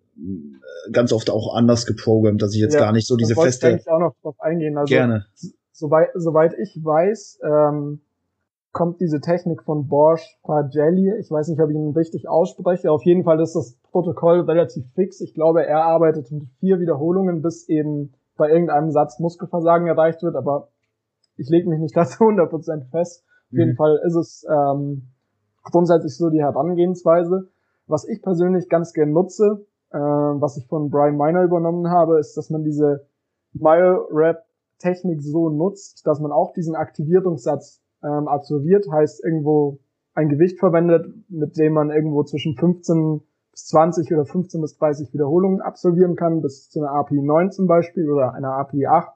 ganz oft auch anders geprogrammt, dass ich jetzt ja, gar nicht so diese feste. Ich auch noch drauf eingehen. Also, Gerne. Soweit, soweit ich weiß, ähm, kommt diese Technik von Borsch Pagelli. Ich weiß nicht, ob ich ihn richtig ausspreche. Auf jeden Fall ist das Protokoll relativ fix. Ich glaube, er arbeitet mit vier Wiederholungen, bis eben bei irgendeinem Satz Muskelversagen erreicht wird, aber ich lege mich nicht dazu 100% fest. Auf mhm. jeden Fall ist es ähm, grundsätzlich so die Herangehensweise. Was ich persönlich ganz gern nutze, äh, was ich von Brian Miner übernommen habe, ist, dass man diese Mile-Rap-Technik so nutzt, dass man auch diesen Aktivierungssatz ähm, absolviert, heißt irgendwo ein Gewicht verwendet, mit dem man irgendwo zwischen 15 bis 20 oder 15 bis 30 Wiederholungen absolvieren kann, bis zu einer API 9 zum Beispiel oder einer API 8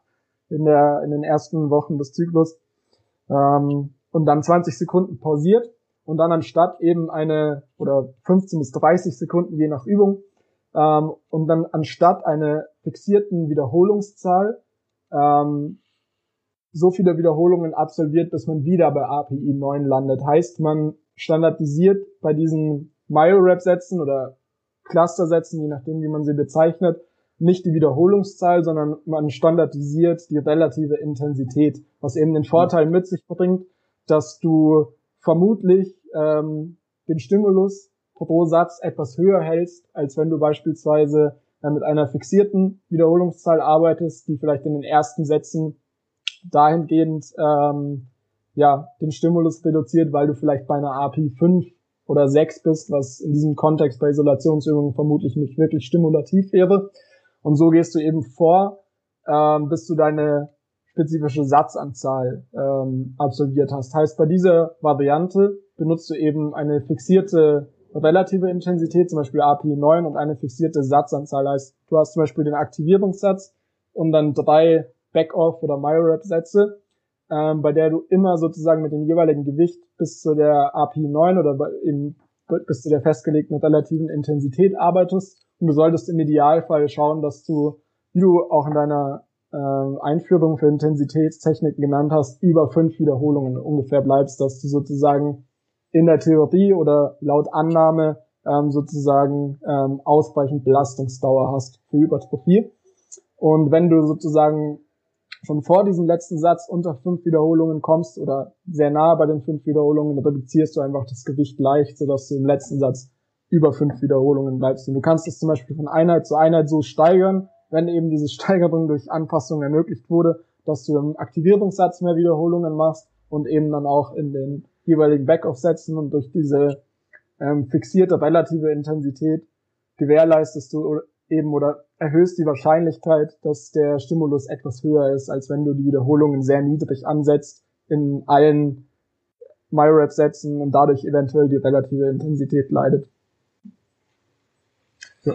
in, der, in den ersten Wochen des Zyklus. Ähm, und dann 20 Sekunden pausiert und dann anstatt eben eine oder 15 bis 30 Sekunden je nach Übung ähm, und dann anstatt einer fixierten Wiederholungszahl ähm, so viele Wiederholungen absolviert, bis man wieder bei API 9 landet. Heißt, man standardisiert bei diesen Myo-Rap-Sätzen oder Cluster-Sätzen, je nachdem, wie man sie bezeichnet, nicht die Wiederholungszahl, sondern man standardisiert die relative Intensität, was eben den Vorteil mit sich bringt, dass du vermutlich ähm, den Stimulus pro Satz etwas höher hältst, als wenn du beispielsweise mit einer fixierten Wiederholungszahl arbeitest, die vielleicht in den ersten Sätzen dahingehend ähm, ja den Stimulus reduziert, weil du vielleicht bei einer API 5 oder 6 bist, was in diesem Kontext bei Isolationsübungen vermutlich nicht wirklich stimulativ wäre. Und so gehst du eben vor, ähm, bis du deine spezifische Satzanzahl ähm, absolviert hast. Heißt, bei dieser Variante benutzt du eben eine fixierte relative Intensität, zum Beispiel API 9 und eine fixierte Satzanzahl. Heißt, du hast zum Beispiel den Aktivierungssatz und dann drei Backoff oder Myo-Rep-Sätze, ähm, bei der du immer sozusagen mit dem jeweiligen Gewicht bis zu der API 9 oder eben bis zu der festgelegten relativen Intensität arbeitest. Und du solltest im Idealfall schauen, dass du, wie du auch in deiner äh, Einführung für Intensitätstechniken genannt hast, über fünf Wiederholungen ungefähr bleibst, dass du sozusagen in der Theorie oder laut Annahme ähm, sozusagen ähm, ausreichend Belastungsdauer hast für Hypertrophie. Und wenn du sozusagen schon vor diesem letzten Satz unter fünf Wiederholungen kommst oder sehr nah bei den fünf Wiederholungen, reduzierst du einfach das Gewicht leicht, sodass du im letzten Satz über fünf Wiederholungen bleibst. Und du kannst es zum Beispiel von Einheit zu Einheit so steigern, wenn eben diese Steigerung durch Anpassung ermöglicht wurde, dass du im Aktivierungssatz mehr Wiederholungen machst und eben dann auch in den jeweiligen Backoff-Sätzen und durch diese ähm, fixierte relative Intensität gewährleistest du eben oder erhöhst die Wahrscheinlichkeit, dass der Stimulus etwas höher ist, als wenn du die Wiederholungen sehr niedrig ansetzt in allen MyRap-Sätzen und dadurch eventuell die relative Intensität leidet. Ja,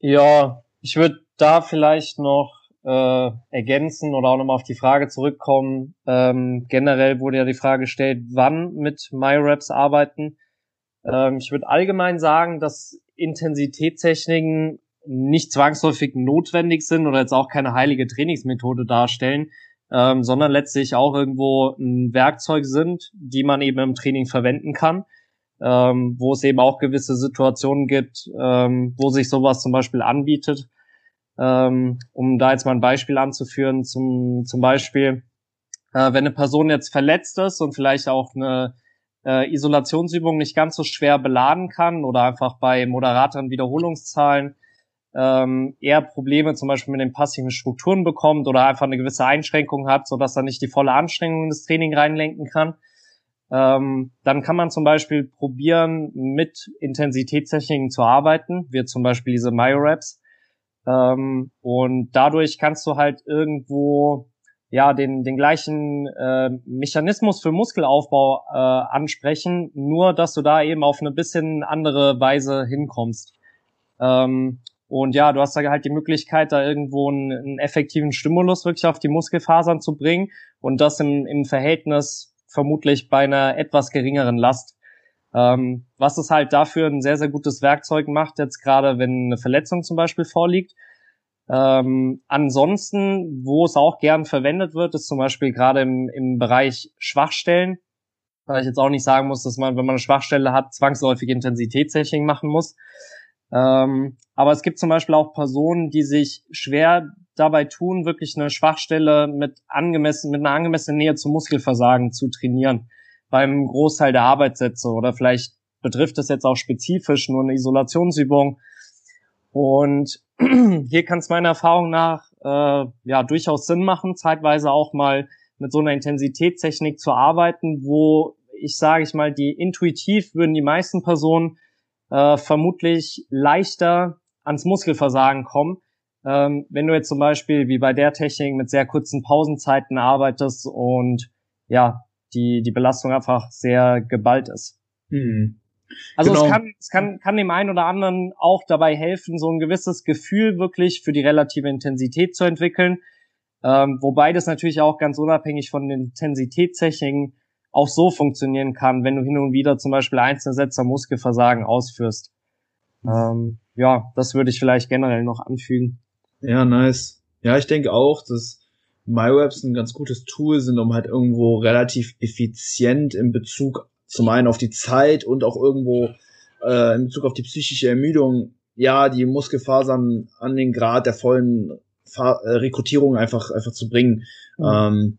ja ich würde da vielleicht noch äh, ergänzen oder auch nochmal auf die Frage zurückkommen. Ähm, generell wurde ja die Frage gestellt, wann mit MyRaps arbeiten. Ähm, ich würde allgemein sagen, dass Intensitätstechniken nicht zwangsläufig notwendig sind oder jetzt auch keine heilige Trainingsmethode darstellen, ähm, sondern letztlich auch irgendwo ein Werkzeug sind, die man eben im Training verwenden kann, ähm, wo es eben auch gewisse Situationen gibt, ähm, wo sich sowas zum Beispiel anbietet. Ähm, um da jetzt mal ein Beispiel anzuführen, zum, zum Beispiel, äh, wenn eine Person jetzt verletzt ist und vielleicht auch eine äh, Isolationsübung nicht ganz so schwer beladen kann oder einfach bei moderateren Wiederholungszahlen ähm, eher Probleme zum Beispiel mit den passiven Strukturen bekommt oder einfach eine gewisse Einschränkung hat, so dass er nicht die volle Anstrengung in das Training reinlenken kann. Ähm, dann kann man zum Beispiel probieren, mit Intensitätstechniken zu arbeiten, wie zum Beispiel diese Myoreps. Ähm, und dadurch kannst du halt irgendwo ja den den gleichen äh, Mechanismus für Muskelaufbau äh, ansprechen, nur dass du da eben auf eine bisschen andere Weise hinkommst. Ähm, und ja, du hast da halt die Möglichkeit, da irgendwo einen, einen effektiven Stimulus wirklich auf die Muskelfasern zu bringen und das im, im Verhältnis vermutlich bei einer etwas geringeren Last. Ähm, was es halt dafür ein sehr, sehr gutes Werkzeug macht, jetzt gerade wenn eine Verletzung zum Beispiel vorliegt. Ähm, ansonsten, wo es auch gern verwendet wird, ist zum Beispiel gerade im, im Bereich Schwachstellen, weil ich jetzt auch nicht sagen muss, dass man, wenn man eine Schwachstelle hat, zwangsläufig Intensitätstechnik machen muss. Ähm, aber es gibt zum Beispiel auch Personen, die sich schwer dabei tun, wirklich eine Schwachstelle mit angemessen, mit einer angemessenen Nähe zum Muskelversagen zu trainieren. Beim Großteil der Arbeitssätze oder vielleicht betrifft es jetzt auch spezifisch nur eine Isolationsübung. Und hier kann es meiner Erfahrung nach äh, ja durchaus Sinn machen, zeitweise auch mal mit so einer Intensitätstechnik zu arbeiten, wo ich sage ich mal, die intuitiv würden die meisten Personen äh, vermutlich leichter ans Muskelversagen kommen. Ähm, wenn du jetzt zum Beispiel wie bei der Technik mit sehr kurzen Pausenzeiten arbeitest und ja, die, die Belastung einfach sehr geballt ist. Hm. Also genau. es, kann, es kann, kann dem einen oder anderen auch dabei helfen, so ein gewisses Gefühl wirklich für die relative Intensität zu entwickeln. Ähm, wobei das natürlich auch ganz unabhängig von den Intensitätstechniken auch so funktionieren kann, wenn du hin und wieder zum Beispiel einzelne Sätze Muskelversagen ausführst. Ähm, ja, das würde ich vielleicht generell noch anfügen. Ja, nice. Ja, ich denke auch, dass MyWebs ein ganz gutes Tool sind, um halt irgendwo relativ effizient in Bezug zum einen auf die Zeit und auch irgendwo äh, in Bezug auf die psychische Ermüdung, ja, die Muskelfasern an den Grad der vollen Fa äh, Rekrutierung einfach, einfach zu bringen. Mhm. Ähm,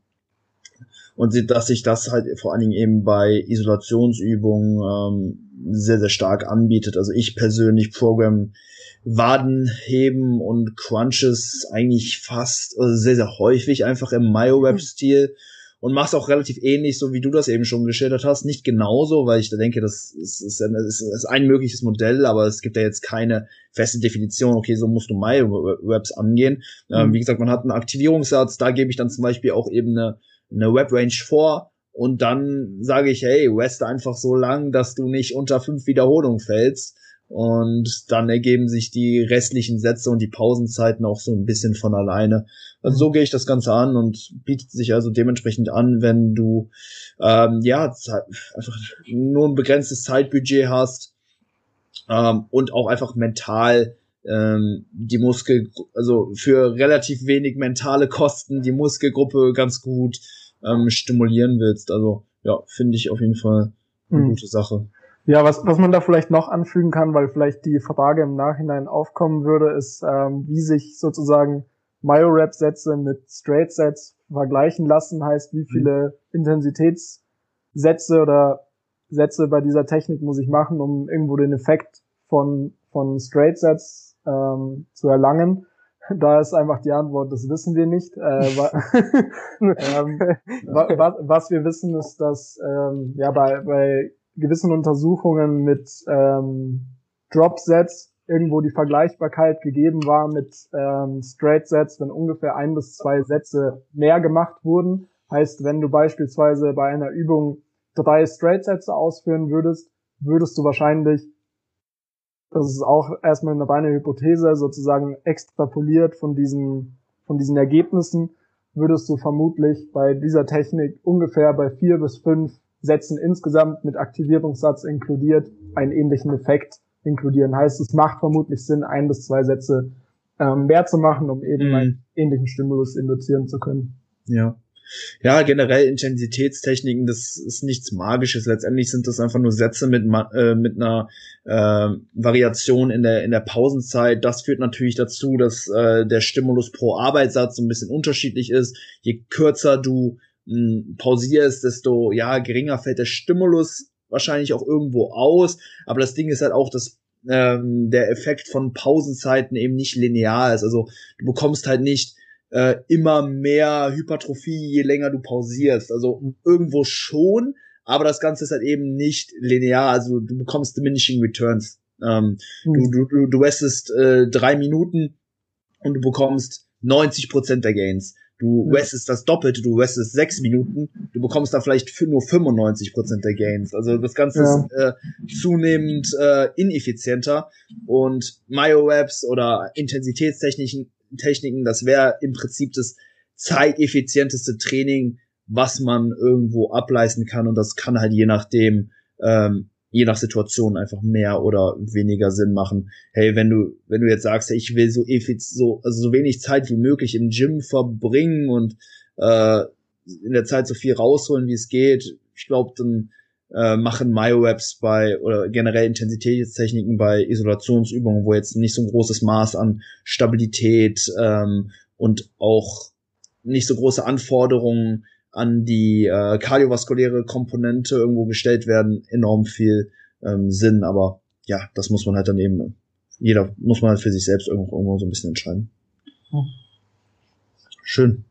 und dass sich das halt vor allen Dingen eben bei Isolationsübungen ähm, sehr, sehr stark anbietet. Also ich persönlich Programm Wadenheben und Crunches eigentlich fast also sehr, sehr häufig einfach im MyoWeb-Stil und mach's auch relativ ähnlich, so wie du das eben schon geschildert hast. Nicht genauso, weil ich da denke, das ist, ist, ist, ist ein mögliches Modell, aber es gibt ja jetzt keine feste Definition, okay, so musst du MyWebs angehen. Ähm, mhm. Ähm, wie gesagt, man hat einen Aktivierungssatz, da gebe ich dann zum Beispiel auch eben eine eine Webrange vor und dann sage ich, hey, rest einfach so lang, dass du nicht unter fünf Wiederholungen fällst. Und dann ergeben sich die restlichen Sätze und die Pausenzeiten auch so ein bisschen von alleine. Also so gehe ich das Ganze an und bietet sich also dementsprechend an, wenn du ähm, ja einfach nur ein begrenztes Zeitbudget hast ähm, und auch einfach mental ähm, die Muskel, also für relativ wenig mentale Kosten die Muskelgruppe ganz gut ähm, stimulieren willst. Also ja, finde ich auf jeden Fall eine mhm. gute Sache. Ja, was, was man da vielleicht noch anfügen kann, weil vielleicht die Frage im Nachhinein aufkommen würde, ist, ähm, wie sich sozusagen Myo-Rap-Sätze mit Straight-Sets vergleichen lassen, heißt, wie viele mhm. Intensitätssätze oder Sätze bei dieser Technik muss ich machen, um irgendwo den Effekt von, von Straight-Sets ähm, zu erlangen. Da ist einfach die Antwort, das wissen wir nicht. Äh, ähm, was, was wir wissen ist, dass ähm, ja bei, bei gewissen Untersuchungen mit ähm, Drop-Sets irgendwo die Vergleichbarkeit gegeben war mit ähm, Straight-Sets, wenn ungefähr ein bis zwei Sätze mehr gemacht wurden. Heißt, wenn du beispielsweise bei einer Übung drei Straight-Sätze ausführen würdest, würdest du wahrscheinlich das ist auch erstmal eine reine Hypothese, sozusagen extrapoliert von diesen, von diesen Ergebnissen, würdest du vermutlich bei dieser Technik ungefähr bei vier bis fünf Sätzen insgesamt mit Aktivierungssatz inkludiert einen ähnlichen Effekt inkludieren. Heißt, es macht vermutlich Sinn, ein bis zwei Sätze ähm, mehr zu machen, um eben mm. einen ähnlichen Stimulus induzieren zu können. Ja ja, generell Intensitätstechniken, das ist nichts Magisches. Letztendlich sind das einfach nur Sätze mit, äh, mit einer äh, Variation in der, in der Pausenzeit. Das führt natürlich dazu, dass äh, der Stimulus pro Arbeitssatz so ein bisschen unterschiedlich ist. Je kürzer du mh, hm, pausierst, desto ja, geringer fällt der Stimulus wahrscheinlich auch irgendwo aus. Aber das Ding ist halt auch, dass ähm, der Effekt von Pausenzeiten eben nicht linear ist. Also du bekommst halt nicht äh, immer mehr Hypertrophie, je länger du pausierst. Also irgendwo schon, aber das Ganze ist halt eben nicht linear. Also du bekommst diminishing returns. Ähm, mhm. Du, du, du westest äh, drei Minuten und du bekommst 90 Prozent der Gains. Du ja. westest das Doppelte, du westest sechs Minuten, du bekommst da vielleicht nur 95 Prozent der Gains. Also das Ganze ja. ist äh, zunehmend äh, ineffizienter und Myo-Webs oder Intensitätstechniken Techniken, das wäre im Prinzip das zeiteffizienteste Training, was man irgendwo ableisten kann und das kann halt je nachdem, ähm, je nach Situation einfach mehr oder weniger Sinn machen. Hey, wenn du, wenn du jetzt sagst, ich will so so, also so wenig Zeit wie möglich im Gym verbringen und äh, in der Zeit so viel rausholen, wie es geht, ich glaube, dann äh, machen MyoWebs bei oder generell Intensitätstechniken bei Isolationsübungen, wo jetzt nicht so ein großes Maß an Stabilität ähm, und auch nicht so große Anforderungen an die äh, kardiovaskuläre Komponente irgendwo gestellt werden, enorm viel ähm, Sinn. Aber ja, das muss man halt dann eben, jeder muss man halt für sich selbst irgendwo, irgendwo so ein bisschen entscheiden. Hm. Schön.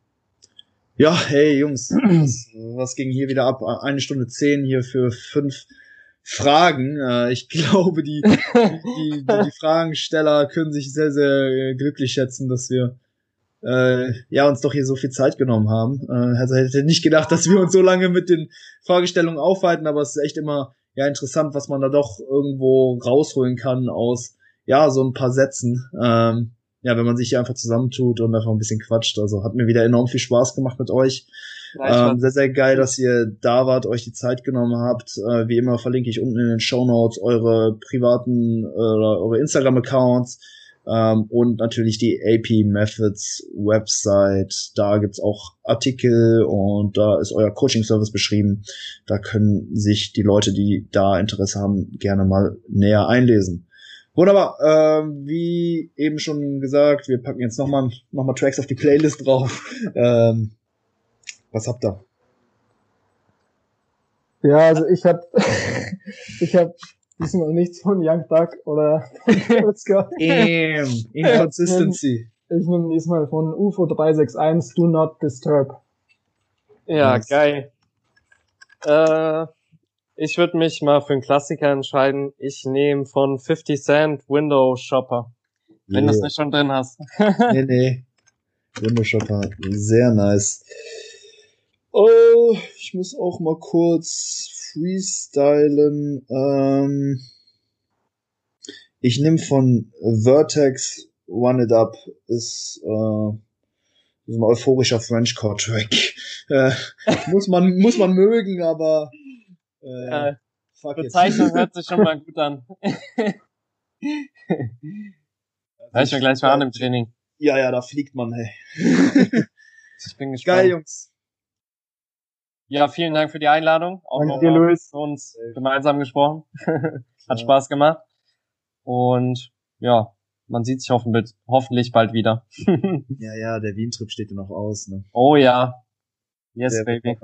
Ja, hey Jungs, was, was ging hier wieder ab? Eine Stunde zehn hier für fünf Fragen. Äh, ich glaube, die, die, die, die Fragensteller können sich sehr, sehr glücklich schätzen, dass wir äh, ja uns doch hier so viel Zeit genommen haben. Äh, also hätte nicht gedacht, dass wir uns so lange mit den Fragestellungen aufhalten, aber es ist echt immer ja interessant, was man da doch irgendwo rausholen kann aus ja so ein paar Sätzen. Ähm, ja, wenn man sich hier einfach zusammentut und einfach ein bisschen quatscht. Also hat mir wieder enorm viel Spaß gemacht mit euch. Ähm, sehr, sehr geil, dass ihr da wart, euch die Zeit genommen habt. Äh, wie immer verlinke ich unten in den Show Notes eure privaten äh, oder eure Instagram-Accounts ähm, und natürlich die AP Methods Website. Da gibt's auch Artikel und da ist euer Coaching-Service beschrieben. Da können sich die Leute, die da Interesse haben, gerne mal näher einlesen. Wunderbar. Ähm, wie eben schon gesagt, wir packen jetzt nochmal noch mal Tracks auf die Playlist drauf. Ähm, was habt ihr? Ja, also ich hab ich hab diesmal nichts von Young Duck oder von Kurzka. Inconsistency. Ich nehme nehm diesmal von UFO 361 Do Not Disturb. Ja, nice. geil. Äh, ich würde mich mal für einen Klassiker entscheiden. Ich nehme von 50 Cent Window Shopper. Wenn yeah. du es nicht schon drin hast. nee, nee. Window Shopper. Sehr nice. Oh, ich muss auch mal kurz freestylen. Ähm, ich nehme von Vertex One It Up. Ist, äh, ist ein euphorischer Frenchcore-Track. Äh, muss man, muss man mögen, aber äh, fuck Bezeichnung hört sich schon mal gut an. Hör ich mir gleich mal an im Training. Ja, ja, da fliegt man, hey. ich bin gespannt. Geil, Jungs. Ja, vielen Dank für die Einladung. Auch Danke dir, Luis. uns gemeinsam gesprochen. Hat Spaß gemacht. Und ja, man sieht sich hoffentlich, hoffentlich bald wieder. ja, ja, der Wien-Trip steht ja noch aus. Ne? Oh ja. Yes, der baby.